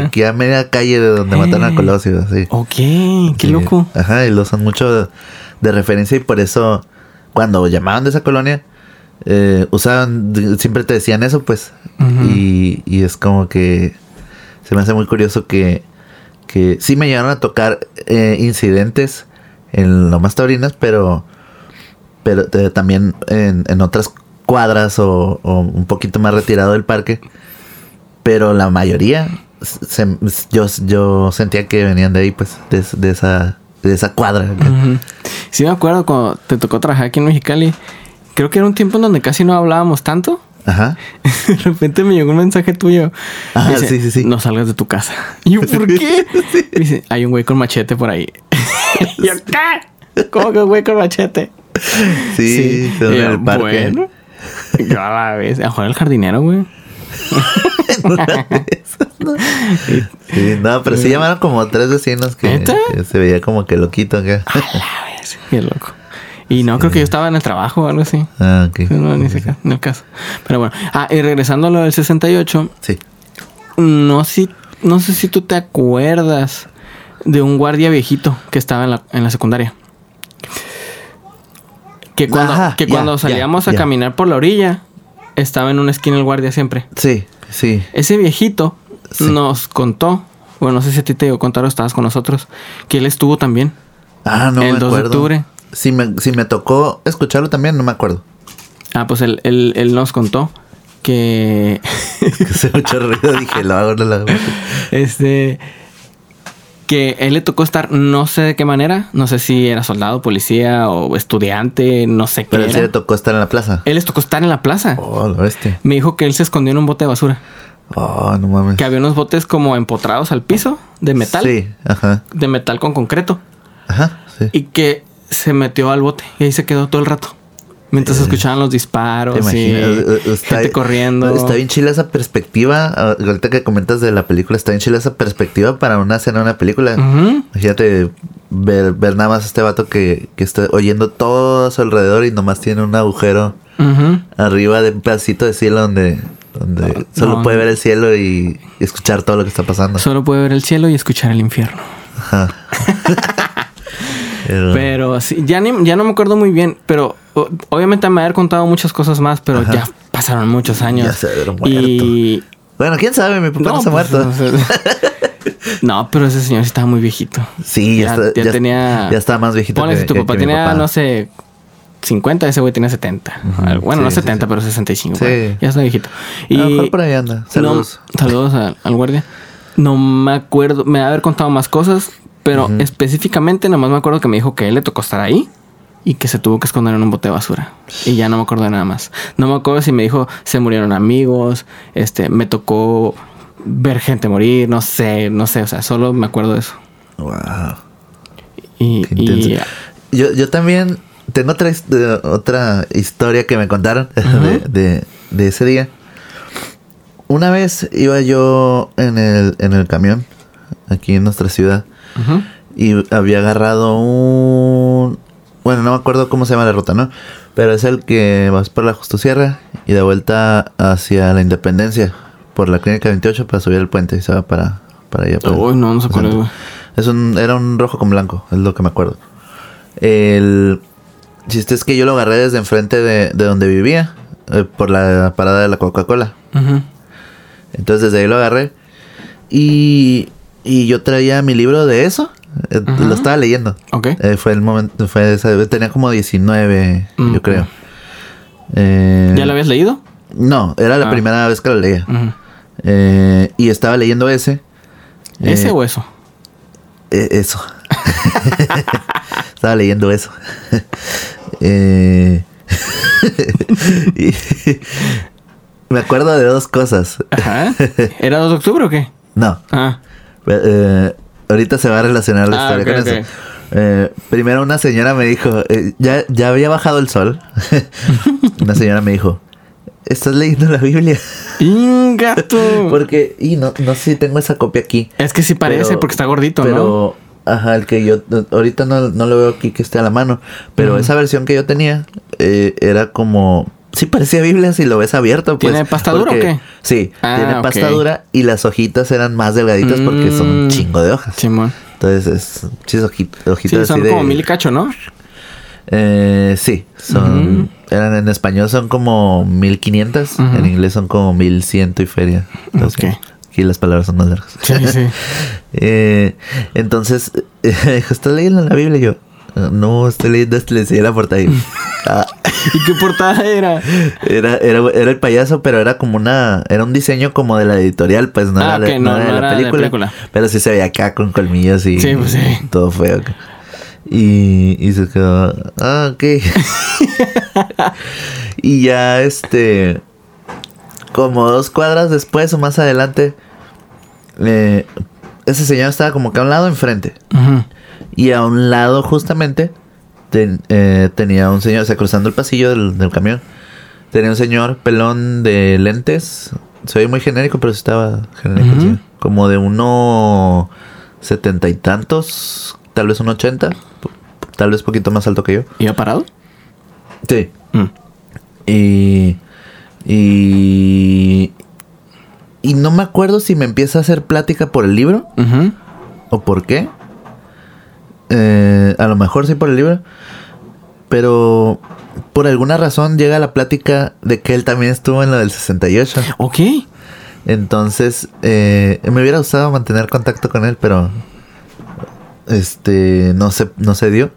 aquí a media calle de donde mataron a Eh. Colosio. Así. Ok, qué loco. Ajá, y lo usan mucho de, de referencia y por eso cuando llamaban de esa colonia, eh, usaban, siempre te decían eso, pues. Y, y es como que se me hace muy curioso que, que sí me llegaron a tocar eh, incidentes en Lomas Taurinas, pero, pero eh, también en, en otras cuadras o, un poquito más retirado del parque. Pero la mayoría, se- yo, yo sentía que venían de ahí, pues, de, esa, de esa cuadra. Sí me acuerdo cuando te tocó trabajar aquí en Mexicali. Creo que era un tiempo en donde casi no hablábamos tanto. Ajá. De repente me llegó un mensaje tuyo. Ah, Dice, sí, sí, sí. No salgas de tu casa. Y yo, ¿por qué? Dice, hay un güey con machete por ahí. y yo, ¿qué? ¿Cómo que un güey con machete? Sí, en yo, el parque. Bueno. Yo a la vez. A jugar el jardinero, güey. Sí, no, pero sí llamaron como tres vecinos que se veía como que loquito acá. A la vez. Qué loco. Y no, creo que yo estaba en el trabajo o algo así. ah, ok. No, ni siquiera, en el caso. Pero bueno. Ah, y regresando a lo del 68. Sí. No, si, no sé si tú te acuerdas de un guardia viejito que estaba en la, en la secundaria. Que cuando, Ajá, que cuando salíamos a caminar por la orilla, estaba en una esquina el guardia siempre. Sí, sí. Ese viejito Sí. nos contó, bueno, no sé si a ti te contaron, estabas con nosotros, que él estuvo también. Ah, no El me 2 de acuerdo. octubre. Si me, si me tocó escucharlo también, no me acuerdo. Ah, pues él, él, él nos contó que se mucho ruido, dije, lo hago, no lo hago. Este. Que él le tocó estar, no sé de qué manera, no sé si era soldado, policía o estudiante, no sé qué Pero sí era. le tocó estar en la plaza. Él les tocó estar en la plaza. Oh, lo bestia. Me dijo que él se escondió en un bote de basura. Oh, no mames. Que había unos botes como empotrados al piso de metal. Sí, ajá. De metal con concreto. Ajá, sí. Y que se metió al bote y ahí se quedó todo el rato. Mientras escuchaban los disparos Te y eh, eh, gente corriendo. Está bien chila esa perspectiva. ah, Ahorita que comentas de la película, está bien chila esa perspectiva para una escena de una película. Ujú. Imagínate ver, ver nada más a este vato que, que está oyendo todo a su alrededor y nomás tiene un agujero arriba de un pedacito de cielo donde, donde solo no. puede ver el cielo y, y escuchar todo lo que está pasando. Solo puede ver el cielo y escuchar el infierno. Ajá. Pero- Pero sí, ya, ni- ya no me acuerdo muy bien, pero o- obviamente me haber contado muchas cosas más, pero Ajá. ya pasaron muchos años. Ya se Y Bueno, quién sabe, mi papá no, se ha pues, muerto. no sé. No, pero ese señor sí estaba muy viejito. Sí, ya, Ya- está, ya tenía- Ya está más viejito Ponle que, tu papá que tenía, papá. no sé, 50, ese güey tenía 70. Ujú, Bueno, sí, no sí, 70, sí. pero 65. Sí. güey. Ya está viejito. A lo mejor por ahí anda. Saludos. No, saludos al, al guardia. No me acuerdo, me ha haber contado más cosas, pero específicamente nomás me acuerdo que me dijo que a él le tocó estar ahí y que se tuvo que esconder en un bote de basura. Y ya no me acuerdo de nada más. No me acuerdo si me dijo se murieron amigos, este, me tocó ver gente morir, no sé, no sé, o sea, solo me acuerdo de eso. Wow. Y, Qué y-. Yo, yo también tengo otra, otra historia que me contaron de, de- de ese día. Una vez iba yo en el, en el camión, aquí en nuestra ciudad, Y había agarrado un... Bueno, no me acuerdo cómo se llama la ruta, ¿no? Pero es el que vas por la Justo Sierra y de vuelta hacia la Independencia, por la Clínica 28 para subir el puente y se va para, para allá. para- Uy, no, no cuál es, un, era un rojo con blanco, es lo que me acuerdo. El chiste es que yo lo agarré desde enfrente de, de donde vivía, eh, por la parada de la Coca-Cola. Entonces desde ahí lo agarré. Y, y yo traía mi libro de eso. eh. Lo estaba leyendo. Ok. Eh, fue el momento, fue esa- tenía como 19, Mm, yo creo. Eh, ¿Ya lo habías leído? No, era la Ah. primera vez que lo leía. Eh, y estaba leyendo ese. ¿Ese o eso? Eh, eso. Estaba leyendo eso. Eh, y me acuerdo de dos cosas. Ajá. ¿Era 2 de octubre o qué? No. Ah. Eh, ahorita se va a relacionar la Ah, historia con eso. Eh, primero una señora me dijo, eh, ya, ya había bajado el sol. una señora me dijo, ¿estás leyendo la Biblia? ¡Ingato! Porque, y no, no sé si tengo esa copia aquí. Es que sí parece Pero- porque está gordito, pero, ajá, el que yo ahorita no, no lo veo aquí que esté a la mano, pero esa versión que yo tenía eh, era como sí parecía Biblia si lo ves abierto, pues. ¿Tiene pasta dura o qué? Sí, Ah, tiene pasta dura y las hojitas eran más delgaditas porque son un Mm. chingo de hojas. Entonces es chis hojit- Sí, hojitas son así de como mil y cacho, ¿no? eh, sí, son eran en español son como 1500, Ujú. en inglés son como 1100 y feria. Entonces, Ok. Aquí las palabras son más largas. Sí, sí. Eh, entonces, eh, ¿estás leyendo la Biblia? Y yo, no, estoy leyendo esto. Le enseñé la portada. Y, ah, ¿Y qué portada era? era, era, era el payaso, pero era como una... Era un diseño como de la editorial, pues no Ah, era, de- ok, no no, era la era de película. Pero sí se veía acá con colmillos y Sí, pues sí. todo feo. Y, y se quedó, ah, ok. y ya este... Como dos cuadras después o más adelante, eh, ese señor estaba como que a un lado enfrente. Ujú. Y a un lado justamente ten- eh, tenía un señor, o sea, cruzando el pasillo del, del camión. Tenía un señor pelón de lentes. Soy muy genérico, pero estaba genérico. Sí. Como de uno setenta y tantos, tal vez un ochenta. Tal vez poquito más alto que yo. ¿Iba parado? Sí. Mm. Y. Y. Y no me acuerdo si me empieza a hacer plática por el libro. ¿O por qué? Eh, a lo mejor sí por el libro. Pero por alguna razón llega la plática de que él también estuvo en lo del 68. Ok. Entonces, eh, me hubiera gustado mantener contacto con él, pero este no se, no se dio.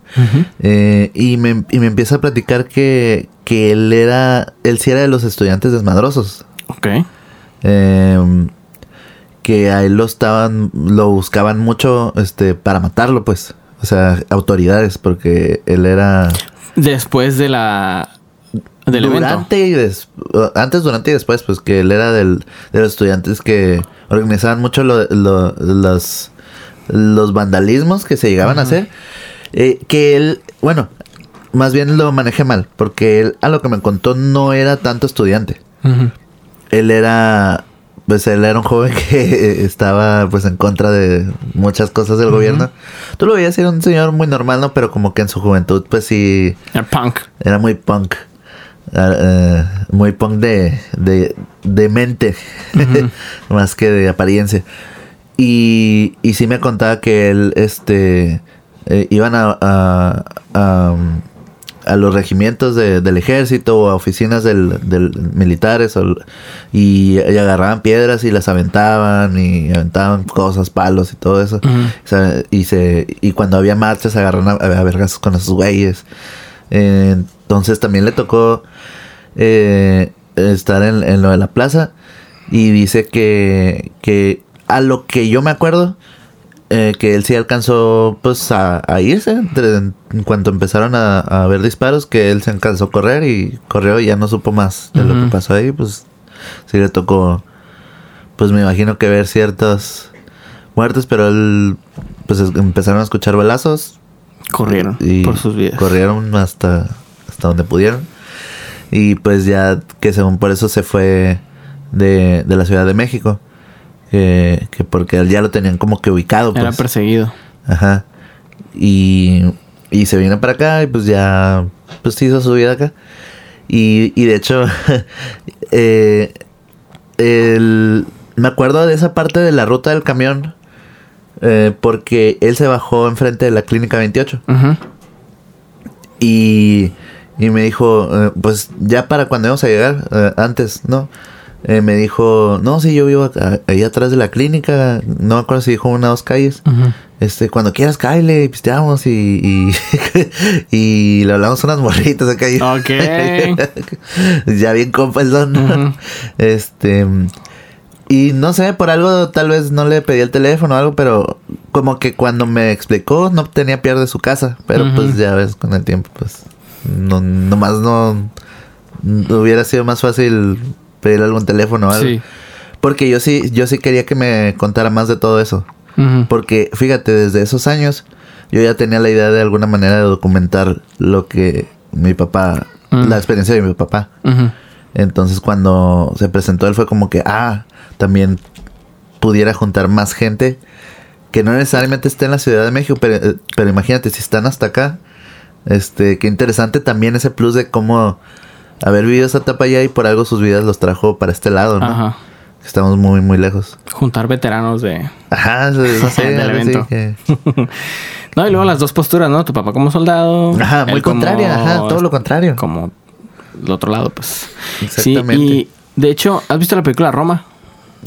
Eh, y, me, y me empieza a platicar que, que él era, él sí era de los estudiantes desmadrosos. Ok. Eh, que a él lo estaban, lo buscaban mucho, este, para matarlo, pues. O sea, autoridades, porque él era Después de la... Del evento. durante y des- antes, durante y después, pues que él era del, de los estudiantes que organizaban mucho lo- lo- los, los vandalismos que se llegaban a hacer. Eh, que él, bueno, más bien lo manejé mal, porque él, a lo que me contó, no era tanto estudiante. Él era pues él era un joven que estaba pues en contra de muchas cosas del gobierno. Tú lo veías era un señor muy normal, ¿no? Pero como que en su juventud pues sí El punk. era muy punk. Ah, eh, muy punk de, de, de mente más que de apariencia. Y, y sí me contaba que él este eh, iban a, a, a, a los regimientos de- del ejército o a oficinas del, del militares o- y, y agarraban piedras y las aventaban y aventaban cosas, palos y todo eso. Ujú. O sea, y se y cuando había marchas se agarraron a, a vergas con esos güeyes. Eh, entonces también le tocó eh, estar en, en lo de la plaza y dice que, que a lo que yo me acuerdo eh, que él sí alcanzó pues a, a irse entre- en cuanto empezaron a, a ver disparos que él se alcanzó a correr y corrió y ya no supo más de lo que pasó ahí pues sí le tocó pues me imagino que ver ciertas muertes pero él pues es- empezaron a escuchar balazos. Corrieron y por sus vidas. Corrieron hasta, hasta donde pudieron. Y pues ya que según por eso se fue de, de la Ciudad de México. Que, que porque ya lo tenían como que ubicado. Era Pues. perseguido. Ajá. Y, y se vino para acá y pues ya pues hizo su vida acá. Y, y de hecho, eh, el- me acuerdo de esa parte de la ruta del camión eh, porque él se bajó enfrente de la clínica 28 Ujú. y, y me dijo, eh, pues ya para cuando íbamos a llegar, eh, antes, ¿no? Eh, me dijo, no, sí, yo vivo acá- ahí atrás de la clínica, no me acuerdo si dijo una o dos calles. Este, cuando quieras, Kyle, y pisteamos y, y, y le hablamos unas morritas acá. Ok. ya bien compa el don. Este, y no sé, por algo tal vez no le pedí el teléfono o algo, pero como que cuando me explicó no tenía pierde su casa. Pero pues ya ves, con el tiempo, pues no, nomás no, no hubiera sido más fácil pedir algún teléfono o algo. Sí. Porque yo sí, yo sí quería que me contara más de todo eso. Porque fíjate, desde esos años yo ya tenía la idea de alguna manera de documentar lo que mi papá, Mm. la experiencia de mi papá. Entonces cuando se presentó él fue como que, ah, también pudiera juntar más gente que no necesariamente esté en la Ciudad de México, pero, eh, pero imagínate si están hasta acá. Este, qué interesante también ese plus de cómo haber vivido esa etapa allá y por algo sus vidas los trajo para este lado, ¿no? Ajá. Estamos muy, muy lejos. Juntar veteranos de... Ajá, no sé, Del evento. que- No, y luego las dos posturas, ¿no? Tu papá como soldado. Ajá, muy como- contraria, ajá, todo lo contrario. Como el otro lado, pues. Exactamente. Sí, y de hecho, ¿has visto la película Roma?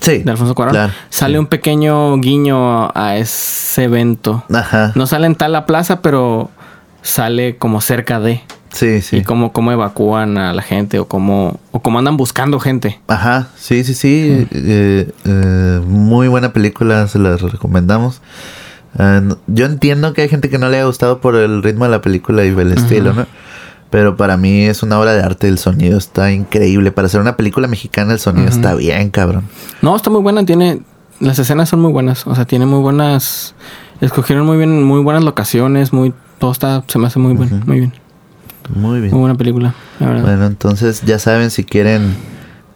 Sí. De Alfonso Cuarón. Claro. Sale un pequeño guiño a ese evento. Ajá. No sale en tal la plaza, pero sale como cerca de. Sí, sí. Y cómo, cómo evacúan a la gente o cómo, o cómo andan buscando gente. Ajá, sí, sí, sí. eh, eh, muy buena película, se la recomendamos. Eh, yo entiendo que hay gente que no le haya gustado por el ritmo de la película y el estilo, ¿no? Pero para mí es una obra de arte, el sonido está increíble. Para hacer una película mexicana el sonido está bien, cabrón. No, está muy buena, tiene. Las escenas son muy buenas. O sea, tiene muy buenas. Escogieron muy bien, muy buenas locaciones, muy. Todo está, se me hace muy bueno, muy bien. Muy bien. Muy buena película, la verdad. Bueno, entonces ya saben si quieren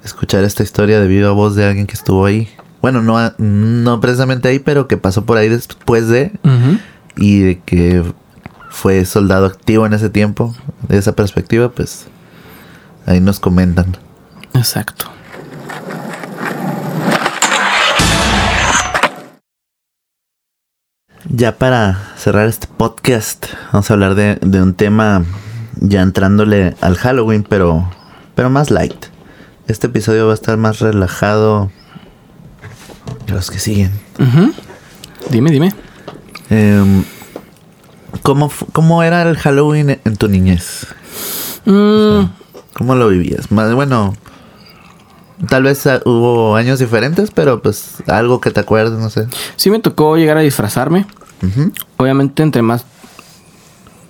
escuchar esta historia de viva voz de alguien que estuvo ahí. Bueno, no, no precisamente ahí, pero que pasó por ahí después de y de que fue soldado activo en ese tiempo. De esa perspectiva, pues ahí nos comentan. Exacto. Ya para cerrar este podcast, vamos a hablar de, de un tema ya entrándole al Halloween, pero, pero más light. Este episodio va a estar más relajado que los que siguen. Dime, dime. Em, ¿cómo, ¿Cómo era el Halloween en- tu niñez? Mm, ¿Cómo lo vivías? Más bueno, tal vez ah, hubo años diferentes, pero pues algo que te acuerdes, no sé. sí me tocó llegar a disfrazarme. Obviamente entre más...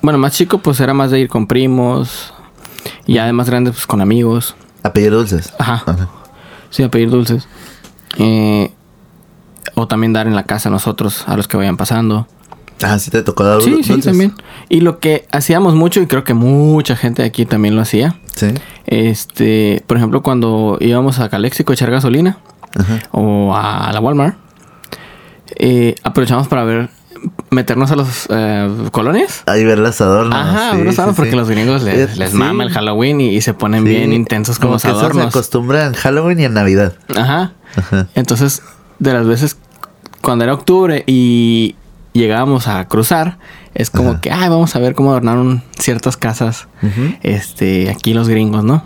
Bueno, más chico pues era más de ir con primos. Y ya de más grande pues con amigos. A pedir dulces. Ajá. Ajá. Sí, a pedir dulces. Eh, o también dar en la casa a nosotros, a los que vayan pasando. Ah, sí te tocó dar Sí, dulces. sí, también. Y lo que hacíamos mucho, y creo que mucha gente aquí también lo hacía. Sí. Este, por ejemplo, cuando íbamos a Calexico a echar gasolina Ajá. o a la Walmart, eh, aprovechamos para ver, meternos a los eh, colonias. Ahí ver las adornos. Ajá, sí, ver los sí, adornos, porque sí. los gringos les, les mama el Halloween y, y se ponen bien intensos con como los que eso se adornos. acostumbra en Halloween y en Navidad. Ajá. Ajá. Entonces, de las veces cuando era octubre y llegábamos a cruzar, es como Ajá. que, ay, vamos a ver cómo adornaron ciertas casas, Ujú. este, aquí los gringos, ¿no?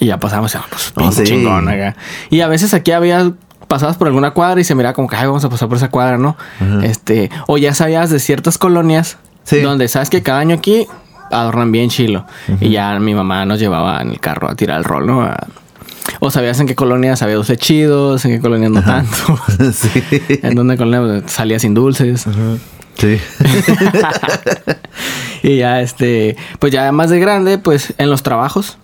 Y ya pasamos, ah, pues, Oh, sí. chingón acá. Y a veces aquí había pasabas por alguna cuadra y se miraba como que, ay, vamos a pasar por esa cuadra, ¿no? Este, o ya sabías de ciertas colonias Sí. donde sabes que cada año aquí adornan bien chilo. Y ya mi mamá nos llevaba en el carro a tirar el rol, ¿no? A- o sabías en qué colonias había dulces chidos, en qué colonias no tanto. sí. en dónde colonia salía sin dulces. Sí. Y ya este, pues ya más de grande, pues en los trabajos,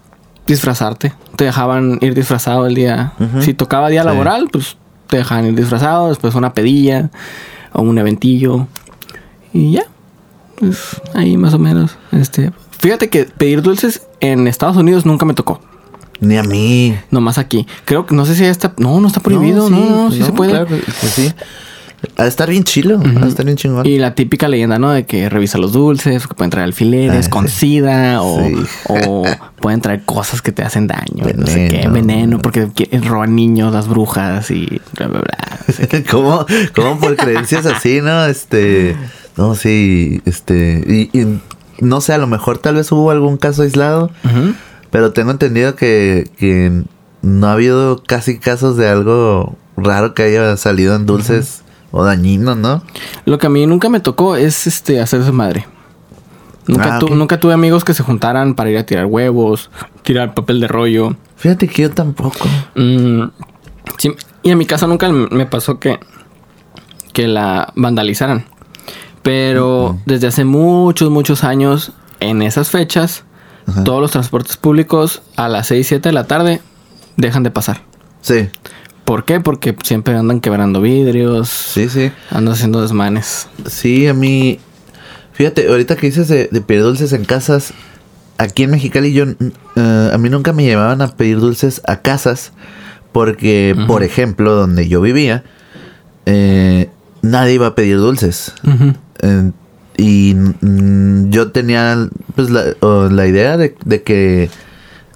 disfrazarte. Te dejaban ir disfrazado el día. Si tocaba día Sí. laboral, pues te dejaban ir disfrazado, después una pedilla. o un eventillo. Y ya. Pues ahí más o menos. Este. Fíjate que pedir dulces en Estados Unidos nunca me tocó. Ni a mí. Nomás aquí. Creo que no sé si ya está. No, no está prohibido. No, no, sí, se puede. claro que sí. Ha de estar bien chilo. Ha de estar bien chingón. Y la típica leyenda, ¿no? De que revisa los dulces, que pueden traer alfileres Ah, con sida o, Sí. o pueden traer cosas que te hacen daño. No sé qué, Veneno. porque roban niños, las brujas y bla, bla, bla. No sé. ¿Cómo, ¿Cómo por creencias así, no? Este. No, sí. Este. Y, y no sé, a lo mejor tal vez hubo algún caso aislado. Pero tengo entendido que, que no ha habido casi casos de algo raro que haya salido en dulces o dañino, ¿no? Lo que a mí nunca me tocó es este hacer su madre. Nunca, Ah, tu- nunca tuve amigos que se juntaran para ir a tirar huevos, tirar papel de rollo. Fíjate que yo tampoco. Mm, sí, y en mi casa nunca me pasó que, que la vandalizaran. Pero desde hace muchos, muchos años, en esas fechas, todos los transportes públicos a las 6, 7 de la tarde dejan de pasar. Sí, ¿Por qué? Porque siempre andan quebrando vidrios, sí, sí. andan haciendo desmanes. Sí, a mí. Fíjate, ahorita que dices de, de pedir dulces en casas, aquí en Mexicali yo. eh, a mí nunca me llevaban a pedir dulces a casas, porque, por ejemplo, donde yo vivía, eh, nadie iba a pedir dulces. Eh, y mm, yo tenía pues la, la idea de, de que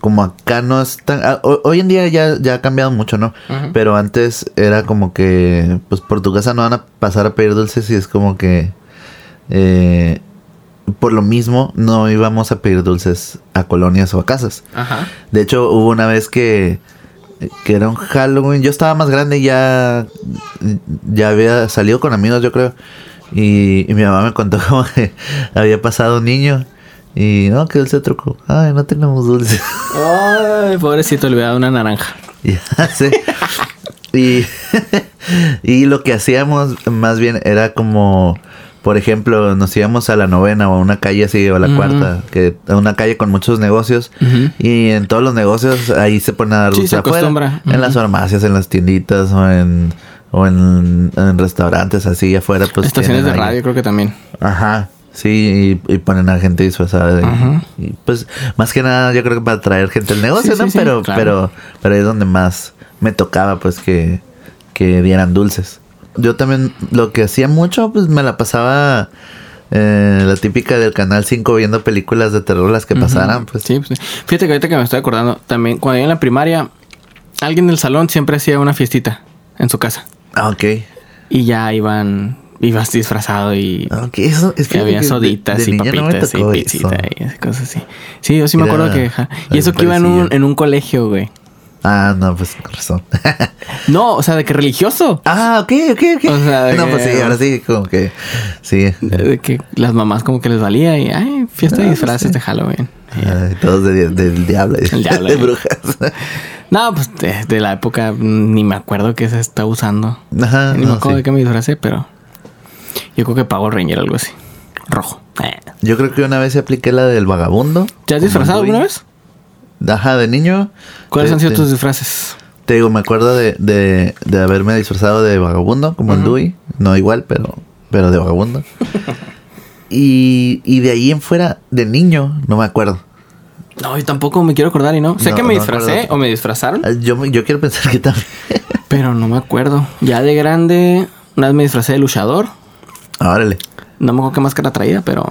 como acá no es tan... ah, ho- hoy en día ya, ya ha cambiado mucho, ¿no? Pero antes era como que pues por tu casa no van a pasar a pedir dulces y es como que... eh, por lo mismo no íbamos a pedir dulces a colonias o a casas. Ajá. De hecho, hubo una vez que, que era un Halloween. Yo estaba más grande y ya, ya había salido con amigos, yo creo. Y, y mi mamá me contó como que había pasado un niño. Y no, que dulce truco. Ay, no tenemos dulce. Ay, pobrecito, le hubiera dado una naranja. ya sé. Y, y lo que hacíamos más bien era como, por ejemplo, nos íbamos a la novena o a una calle así o a la cuarta, que a una calle con muchos negocios. Y en todos los negocios ahí se ponen a dar Sí, dulce se afuera. acostumbra. En las farmacias, en las tienditas o en o en, en restaurantes así afuera pues Estaciones de ahí- radio creo que también. Ajá. Sí, y, y ponen a gente disfrazada. de- y pues más que nada yo creo que para atraer gente al negocio, Sí, ¿no? sí, sí, pero claro. pero pero ahí es donde más me tocaba pues que que dieran dulces. Yo también lo que hacía mucho pues me la pasaba eh, la típica del canal 5 viendo películas de terror las que pasaran, pues. Sí, pues sí. Fíjate que ahorita que me estoy acordando, también cuando yo en la primaria, alguien del salón siempre hacía una fiestita en su casa. Ah, ok. Y ya iban, ibas disfrazado y, Ah, Ok, eso es y que había soditas de y no papitas y pizza eso. y esas cosas así. Sí, yo sí me acuerdo que... Y eso que iba en un, en un colegio, güey. Ah, no, pues con razón. No, o sea, de que religioso. ah, ok, ok, ok. O sea, de no, pues que- sí, ahora sí, como que. Sí. De, que las mamás como que les valía y, ay, fiesta de Ah, disfraces sí. de Halloween. Ay, todos de- del diablo. El diablo, de brujas. No, pues de, la época ni me acuerdo qué se está usando. Ajá. ni me acuerdo sí. de qué me disfracé, pero yo creo que Power Ranger algo así. Rojo. Eh. Yo creo que una vez se apliqué la del vagabundo. ¿Te has disfrazado alguna vez? Ajá, de niño. ¿Cuáles han sido tus disfraces? Te digo, me acuerdo de, de, de haberme disfrazado de vagabundo, como el Dewey. No igual, pero, pero de vagabundo. y, y de ahí en fuera, de niño, no me acuerdo. No, yo tampoco me quiero acordar y no. Sé No, que me no disfracé acuerdo. o me disfrazaron, Ah, Yo, yo quiero pensar que también. pero no me acuerdo. Ya de grande, una vez me disfracé de luchador. Órale. No me acuerdo qué máscara traía, pero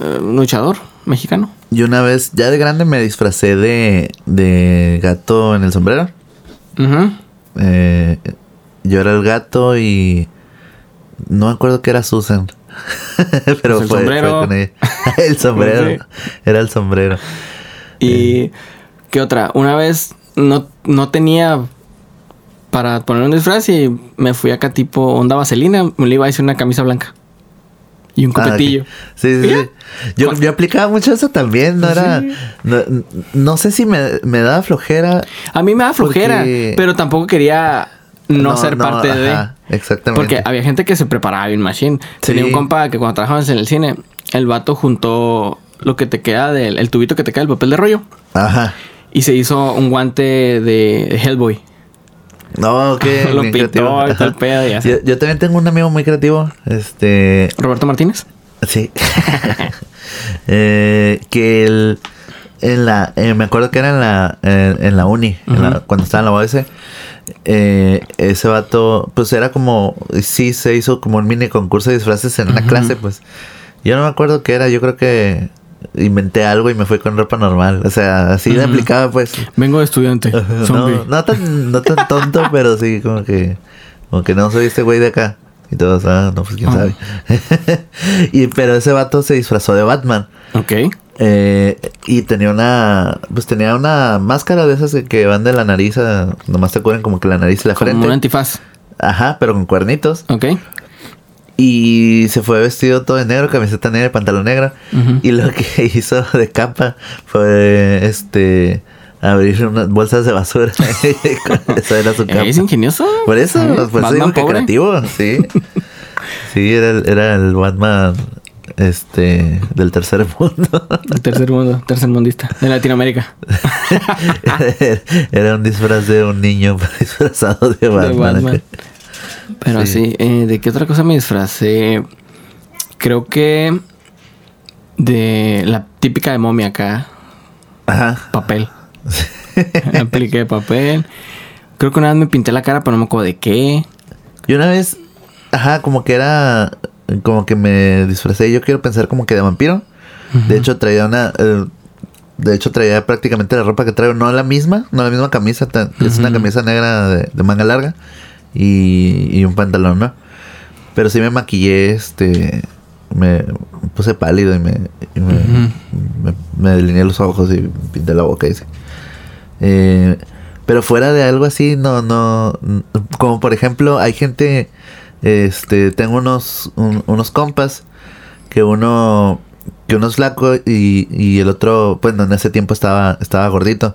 eh, luchador mexicano. Y una vez, ya de grande, me disfracé de, de gato en el sombrero. Eh, yo era el gato y no me acuerdo que era Susan. Pero Pues el fue, sombrero. fue con ella. el sombrero. Sí. Era el sombrero. Y qué otra, una vez no, no tenía para poner un disfraz y me fui acá tipo onda vaselina, me le iba a decir una camisa blanca y un Ah, copetillo. Sí, sí, sí. Yo, yo aplicaba mucho eso también. No era. Sí. No, no sé si me, me daba flojera. A mí me da flojera, Porque- pero tampoco quería no, ser parte ajá, de. Exactamente. Porque había gente que se preparaba bien machine. Tenía un compa que cuando trabajamos en el cine, el vato juntó lo que te queda del el tubito que te queda del papel de rollo Ajá. y se hizo un guante de Hellboy. No, ok. Lo pintó y el pedo y así. Yo, yo también tengo un amigo muy creativo. Este. Roberto Martínez. Sí. Eh, que él. En la. eh, me acuerdo que era en la. En, en la uni. en la- cuando estaba en la OS. eh, ese vato. Pues era como. Sí, se hizo como un mini concurso de disfraces en una Ujú. clase, pues. Yo no me acuerdo qué era. Yo creo que. Inventé algo y me fui con ropa normal. O sea, así de Ujú. aplicaba, pues. Vengo de estudiante. No, no tan, no tan tonto, pero sí, como que, como que no soy este güey de acá. Y todos, ah, no, pues quién Ah. sabe. y, pero ese vato se disfrazó de Batman. Ok. Eh, y tenía una, pues tenía una máscara de esas que, que van de la nariz a, nomás te cubren como que la nariz y la Como frente. un antifaz. Ajá, pero con cuernitos. Ok. Y se fue vestido todo de negro, camiseta negra pantalón negro. Y lo que hizo de capa fue, este, abrir unas bolsas de basura. Esa era su capa. Es ingenioso. Por eso, ¿Eh? por eso que creativo, sí. sí, era el, era el Batman este del tercer mundo. El tercer mundo, tercer mundista. De Latinoamérica. era un disfraz de un niño disfrazado de Batman. De Batman. Pero Sí. eh, ¿de qué otra cosa me disfracé? Creo que de la típica de momia acá, Ajá. papel. Apliqué papel. Creo que una vez me pinté la cara, pero no me acuerdo de qué. Y una vez, ajá, como que era como que me disfracé, yo quiero pensar como que de vampiro. De hecho traía una eh, de hecho traía prácticamente la ropa que traigo, no la misma, no la misma camisa, es una camisa negra de, de manga larga y, y un pantalón, ¿no? Pero sí me maquillé, este, me puse pálido y me, y me, me, me delineé los ojos y pinté la boca y así. Eh, pero fuera de algo así, no, no, como por ejemplo, hay gente, este, tengo unos, un- unos compas que uno, que uno es flaco y, y el otro, bueno, en ese tiempo estaba, estaba gordito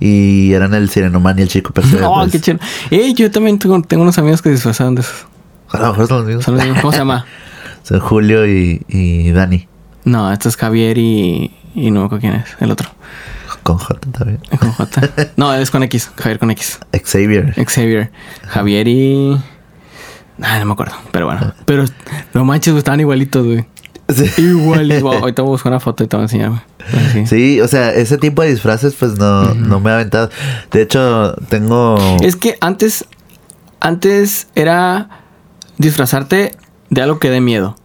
y eran el Sirenoman y el Chico Percebe. Oh, pues. qué chido. Eh, yo también tengo, tengo unos amigos que se disfrazaron de esos. A lo mejor son los mismos. Son los mismos. ¿Cómo se llama? Son Julio y, y Dani. No, esto es Javier y, y no me acuerdo quién es, el otro. Con J también. Con J. No, es con X. Javier con X. Xavier. Xavier. Javier y. Ay, no me acuerdo. Pero bueno. Pero no manches, estaban igualitos, güey. Sí. Igualitos. Wow, ahorita voy a buscar una foto y te voy a enseñar, sí. O sea, ese tipo de disfraces pues no, no me ha aventado. De hecho, tengo... Es que antes. Antes era disfrazarte de algo que dé miedo.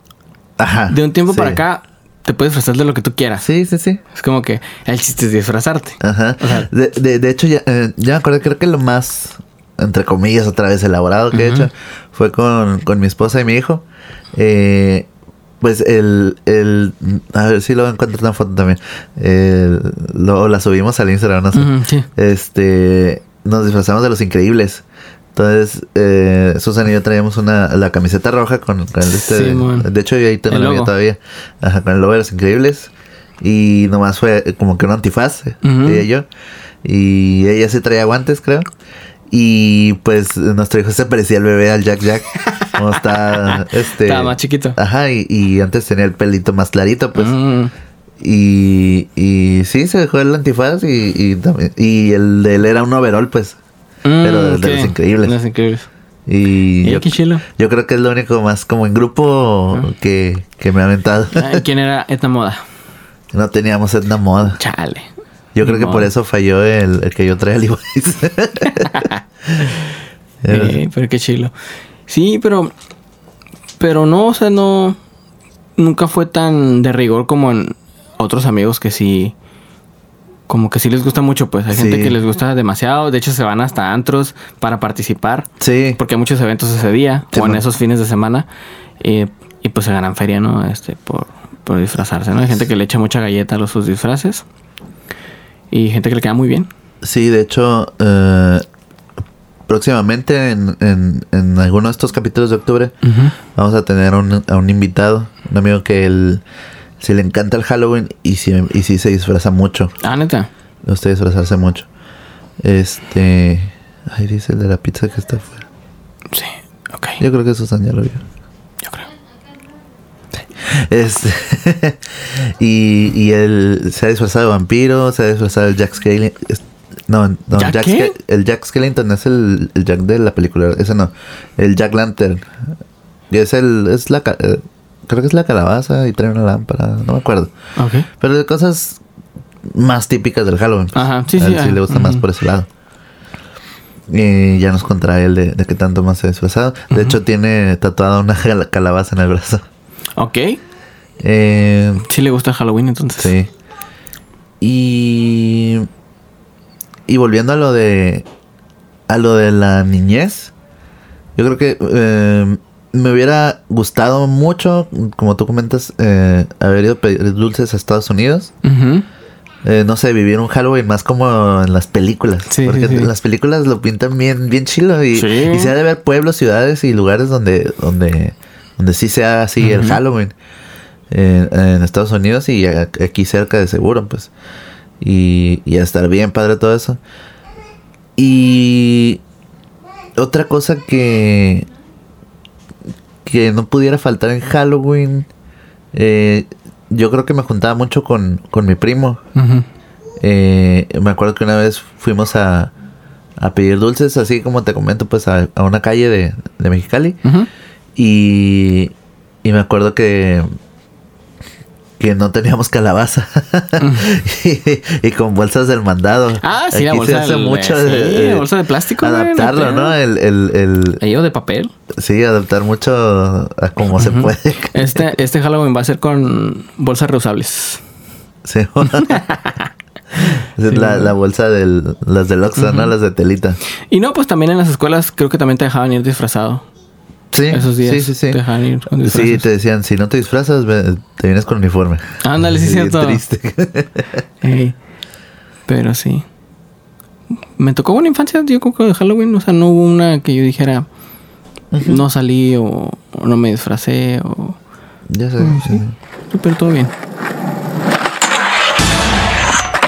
Ajá. De un tiempo sí. para acá, te puedes disfrazar de lo que tú quieras. Sí, sí, sí. Es como que el chiste es disfrazarte. Ajá. O sea- de, de, de hecho, ya, eh, ya me acuerdo, creo que lo más, entre comillas, otra vez elaborado que he hecho fue con, con mi esposa y mi hijo. Eh, pues el, el... A ver si lo encuentro en una foto también. El- lo, la subimos al Instagram, no sé. Sí. Este... Nos disfrazamos de los increíbles. Entonces, eh, Susan y yo traíamos una, la camiseta roja con, con el este. Sí, de hecho, yo ahí tengo El la mía todavía. Ajá, con el logo de los increíbles. Y nomás fue como que un antifaz, ella y yo. Y ella sí traía guantes, creo. Y pues nuestro hijo se parecía al bebé, al Jack Jack. Como está, este. Estaba más chiquito. Ajá, y, y antes tenía el pelito más clarito, pues. Mm. Y, y sí, se dejó el antifaz y, y, también, y el de él era un overall, pues. Pero de- los increíbles. De los increíbles. Y yo, yo creo que es lo único más como en grupo que, que me ha aventado. Ay, ¿Quién era esta moda? no teníamos Edna Moda. Chale. Yo creo que por eso falló el, el que yo traía el Levi's. Pero- Eh, pero qué chilo. Sí, pero. Pero no, o sea, no. Nunca fue tan de rigor como en otros amigos que sí. Como que sí les gusta mucho, pues. Hay gente que les gusta demasiado. De hecho, se van hasta antros para participar. sí, Porque hay muchos eventos ese día Sí, o en esos fines de semana. eh, y pues se ganan feria, ¿no? Este, por, por disfrazarse, ¿no? Hay gente que le echa mucha galleta a los sus disfraces. Y gente que le queda muy bien. sí, de hecho, eh, próximamente en, en, en alguno de estos capítulos de octubre vamos a tener un, a un invitado, un amigo que él, si le encanta el Halloween y si, y si se disfraza mucho. Ah, neta. Gusta disfrazarse mucho. Este. Ay, dice el de la pizza que está afuera. Sí, ok. Yo creo que Susan ya lo vio. Yo creo. Este. y, y él se ha disfrazado de vampiro, se ha disfrazado de Jack Skellington. No, no, ¿Jack Jack qué? Ske- el Jack Skellington es el, el Jack de la película. Ese no. El Jack Lantern. Y es el. Es la. eh, creo que es la calabaza y trae una lámpara. No me acuerdo. Pero de cosas más típicas del Halloween. pues. Ajá, sí, A sí, él sí le gusta más por ese lado. Y ya nos contará él de, de qué tanto más se ha disfrazado. De hecho, tiene tatuada una cal- calabaza en el brazo. Ok. Eh, Sí le gusta Halloween entonces. Sí. Y. Y volviendo a lo de. A lo de la niñez. Yo creo que. eh, me hubiera gustado mucho, como tú comentas, eh, haber ido a pedir dulces a Estados Unidos. Eh, no sé, vivir un Halloween más como en las películas. Sí, porque sí, sí. en las películas lo pintan bien, bien chilo. Y, se ha de ver pueblos, ciudades y lugares donde, donde, donde sí sea así el. Halloween. En, Estados Unidos y aquí cerca de seguro, pues. Y, y a estar bien padre todo eso. Y otra cosa que que no pudiera faltar en Halloween. eh, yo creo que me juntaba mucho con, con mi primo. Eh, me acuerdo que una vez fuimos a, a pedir dulces, así como te comento, pues a, a una calle de, de Mexicali. Y, y me acuerdo que que no teníamos calabaza y, y con bolsas del mandado. Ah, sí, la Aquí bolsa se hace del- mucho sí, de- la bolsa de plástico, adaptarlo, no ¿no? El, el, el- ¿Ello de papel? sí, adaptar mucho a como se puede. Este, este Halloween va a ser con bolsas reusables. Sí. Es la, la bolsa del, las del Oxxo, ¿no? Las de telita. Y no, pues también en las escuelas creo que también te dejaban ir disfrazado. Sí, Esos días sí, sí, sí. te dejaban ir con Sí, te decían, si no te disfrazas, te vienes con uniforme. Ándale, sí, cierto. triste. Ey. Pero sí. Me tocó una infancia, yo creo que de Halloween. O sea, no hubo una que yo dijera, no salí o, o no me disfracé o... ya sé. Mm, sí. Sí, Pero todo bien.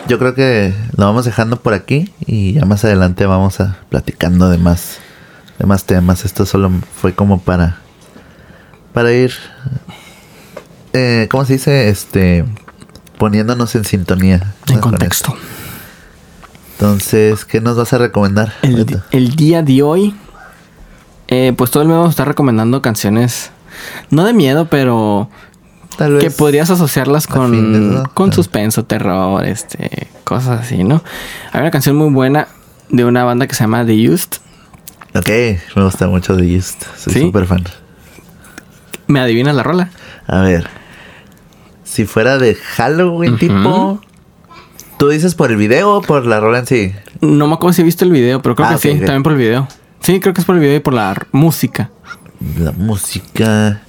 Yo creo que lo vamos dejando por aquí y ya más adelante vamos a platicando de más, de más temas. Esto solo fue como para, para ir, eh, ¿cómo se dice? Este, poniéndonos en sintonía. En contexto. Entonces, ¿qué nos vas a recomendar? El, día de hoy, eh, pues todo el mundo está recomendando canciones, no de miedo, pero Tal vez. que podrías asociarlas con, con suspenso, terror, este, cosas así, ¿no? Hay una canción muy buena de una banda que se llama The Used. Ok, me gusta mucho de Just. Soy ¿Sí? súper fan. ¿Me adivinas la rola? A ver. Si fuera de Halloween tipo. ¿Tú dices por el video o por la rola en sí? No me acuerdo si he visto el video, pero creo Ah, que sí, también por el video. Sí, creo que es por el video y por la música. La música.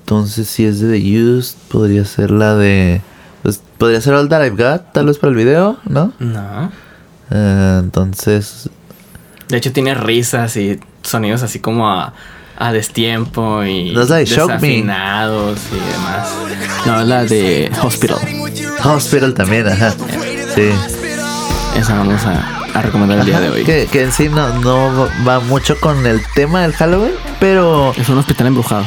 Entonces, si es de The Used, podría ser la de. Pues podría ser All That I've Got, tal vez por el video, ¿no? No. Eh, entonces. De hecho, tiene risas y sonidos así como a, a destiempo y No desafinados y demás. No, la de Hospital. Hospital también, ajá. Sí. Esa vamos a, a recomendar el día de hoy. Que, que en sí no, no va mucho con el tema del Halloween, pero Es un hospital embrujado.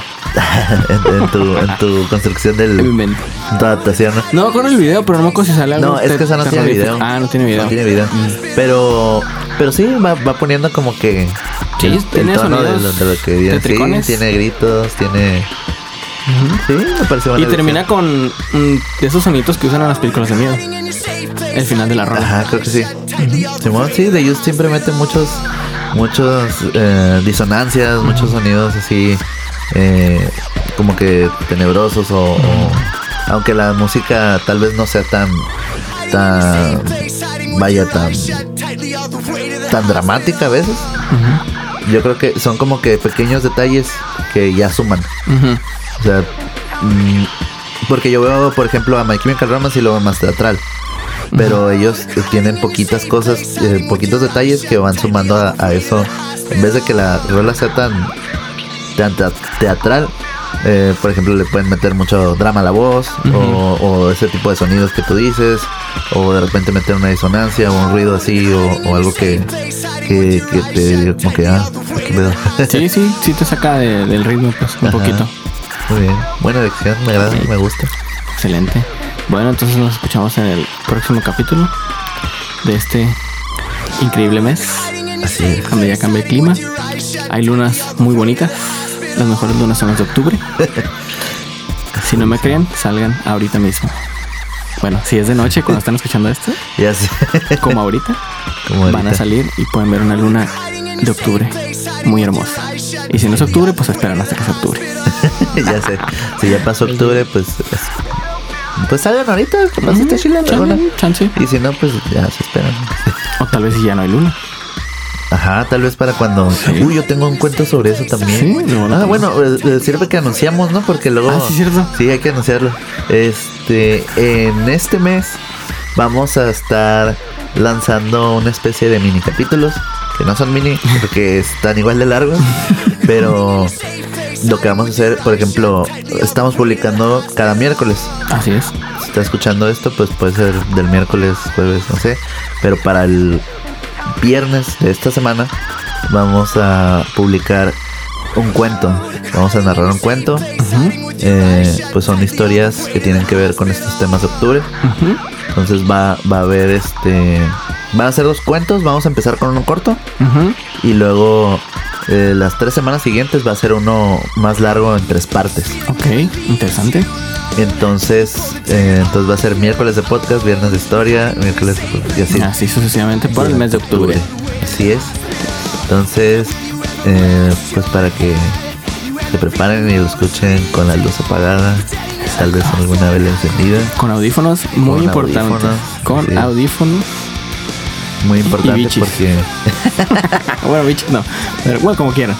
en, en tu, en tu construcción del. En mi mente. en tu adaptación, ¿no? Me acuerdo el video, pero no me acuerdo si sale algo. No, es que esa no tiene video. Ah, no tiene video. No tiene video. Pero, pero sí, va, va poniendo como que. Sí, el, tiene el tono de, sonidos lo- de lo que viene. Sí, tiene gritos, tiene. Sí, me parece buena Y termina con mm, de esos sonidos que usan en las películas de miedo. El final de la rola. Ajá, creo que sí. Simón, sí, de ellos siempre meten muchos, muchos eh, disonancias, muchos sonidos así, eh, como que tenebrosos o, o- aunque la música tal vez no sea tan, tan, vaya tan, tan dramática a veces. Yo creo que son como que pequeños detalles que ya suman. O sea, mm, porque yo veo, por ejemplo, a My Chemical Romance y lo veo más teatral. Pero ellos tienen poquitas cosas, eh, poquitos detalles que van sumando a, a eso. En vez de que la rola sea tan, tan tea- teatral, eh, por ejemplo, le pueden meter mucho drama a la voz, o, o ese tipo de sonidos que tú dices, o de repente meter una disonancia, o un ruido así, o, o algo que, que, que te diga como que, ah. Sí, sí, sí te saca de- del ritmo, pues, un Ajá. poquito. Muy bien, buena elección, me agrada, me gusta. Excelente. Bueno, entonces nos escuchamos en el próximo capítulo de este increíble mes. Así es. Cuando ya cambia el clima. Hay lunas muy bonitas. Las mejores lunas son las de octubre. Si no me creen, salgan ahorita mismo. Bueno, si es de noche cuando están escuchando esto, Ya sé. como ahorita, Como van a salir y pueden ver una luna de octubre muy hermosa. Y si no es octubre, pues esperan hasta que sea octubre. ya sé. Si ya pasó octubre, pues. Pues salgan ahorita, capaz está chila la luna. Chance, chance. Y si no, pues ya se esperan. O tal vez si ya no hay luna. Ajá, tal vez para cuando. Uy, yo tengo un cuento sobre eso también. Sí, no, no, ah, no. bueno, eh, eh, sirve que anunciamos, ¿no? Porque luego. Ah, sí, cierto. Sí, hay que anunciarlo. Este, en este mes vamos a estar lanzando una especie de mini capítulos. Que no son mini, porque están igual de largos. pero lo que vamos a hacer, por ejemplo, estamos publicando cada miércoles. Así es. Si está escuchando esto, pues puede ser del miércoles, jueves, no sé. Pero para el viernes de esta semana vamos a publicar un cuento. Vamos a narrar un cuento. Eh, pues son historias que tienen que ver con estos temas de octubre. Ujú, Entonces va, va a haber este... Van a ser dos cuentos. Vamos a empezar con uno corto. Y luego eh, las tres semanas siguientes va a ser uno más largo en tres partes. Ok, interesante. Entonces, eh, entonces va a ser miércoles de podcast, viernes de historia, miércoles de podcast, y así. Así sucesivamente por el mes de octubre. Así es. Entonces, eh, pues para que se preparen y lo escuchen con la luz apagada, tal vez con alguna vela encendida. Con audífonos, muy Con importante. audífonos, Con sí. audífonos. Muy importante bichis. porque Bueno, bichos no. Pero bueno, como quieran.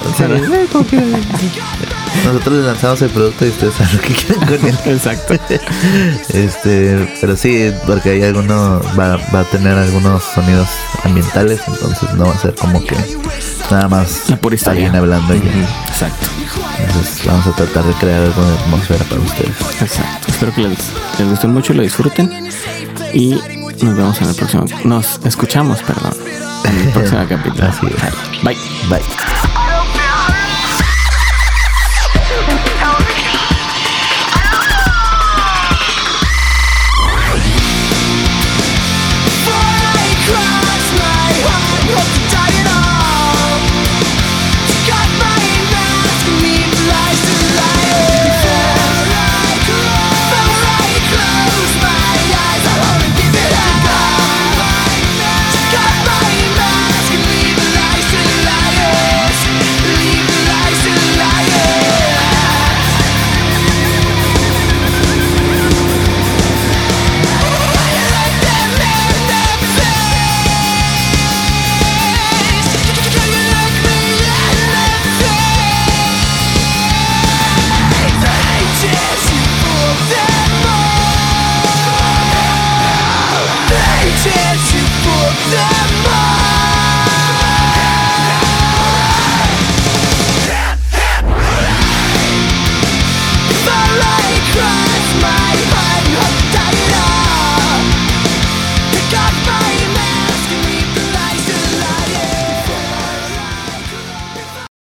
Nosotros les lanzamos el producto y ustedes saben lo que quieren con él. Exacto. Este, pero sí, porque hay alguno, va, va a tener algunos sonidos ambientales, entonces no va a ser como que nada más historia. alguien hablando Exacto. Entonces vamos a tratar de crear algo de atmósfera para ustedes. Exacto. Espero que les, les guste mucho y lo disfruten. Y nos vemos en el próximo. Nos escuchamos, perdón. En el próximo capítulo. Así es. Bye. Bye.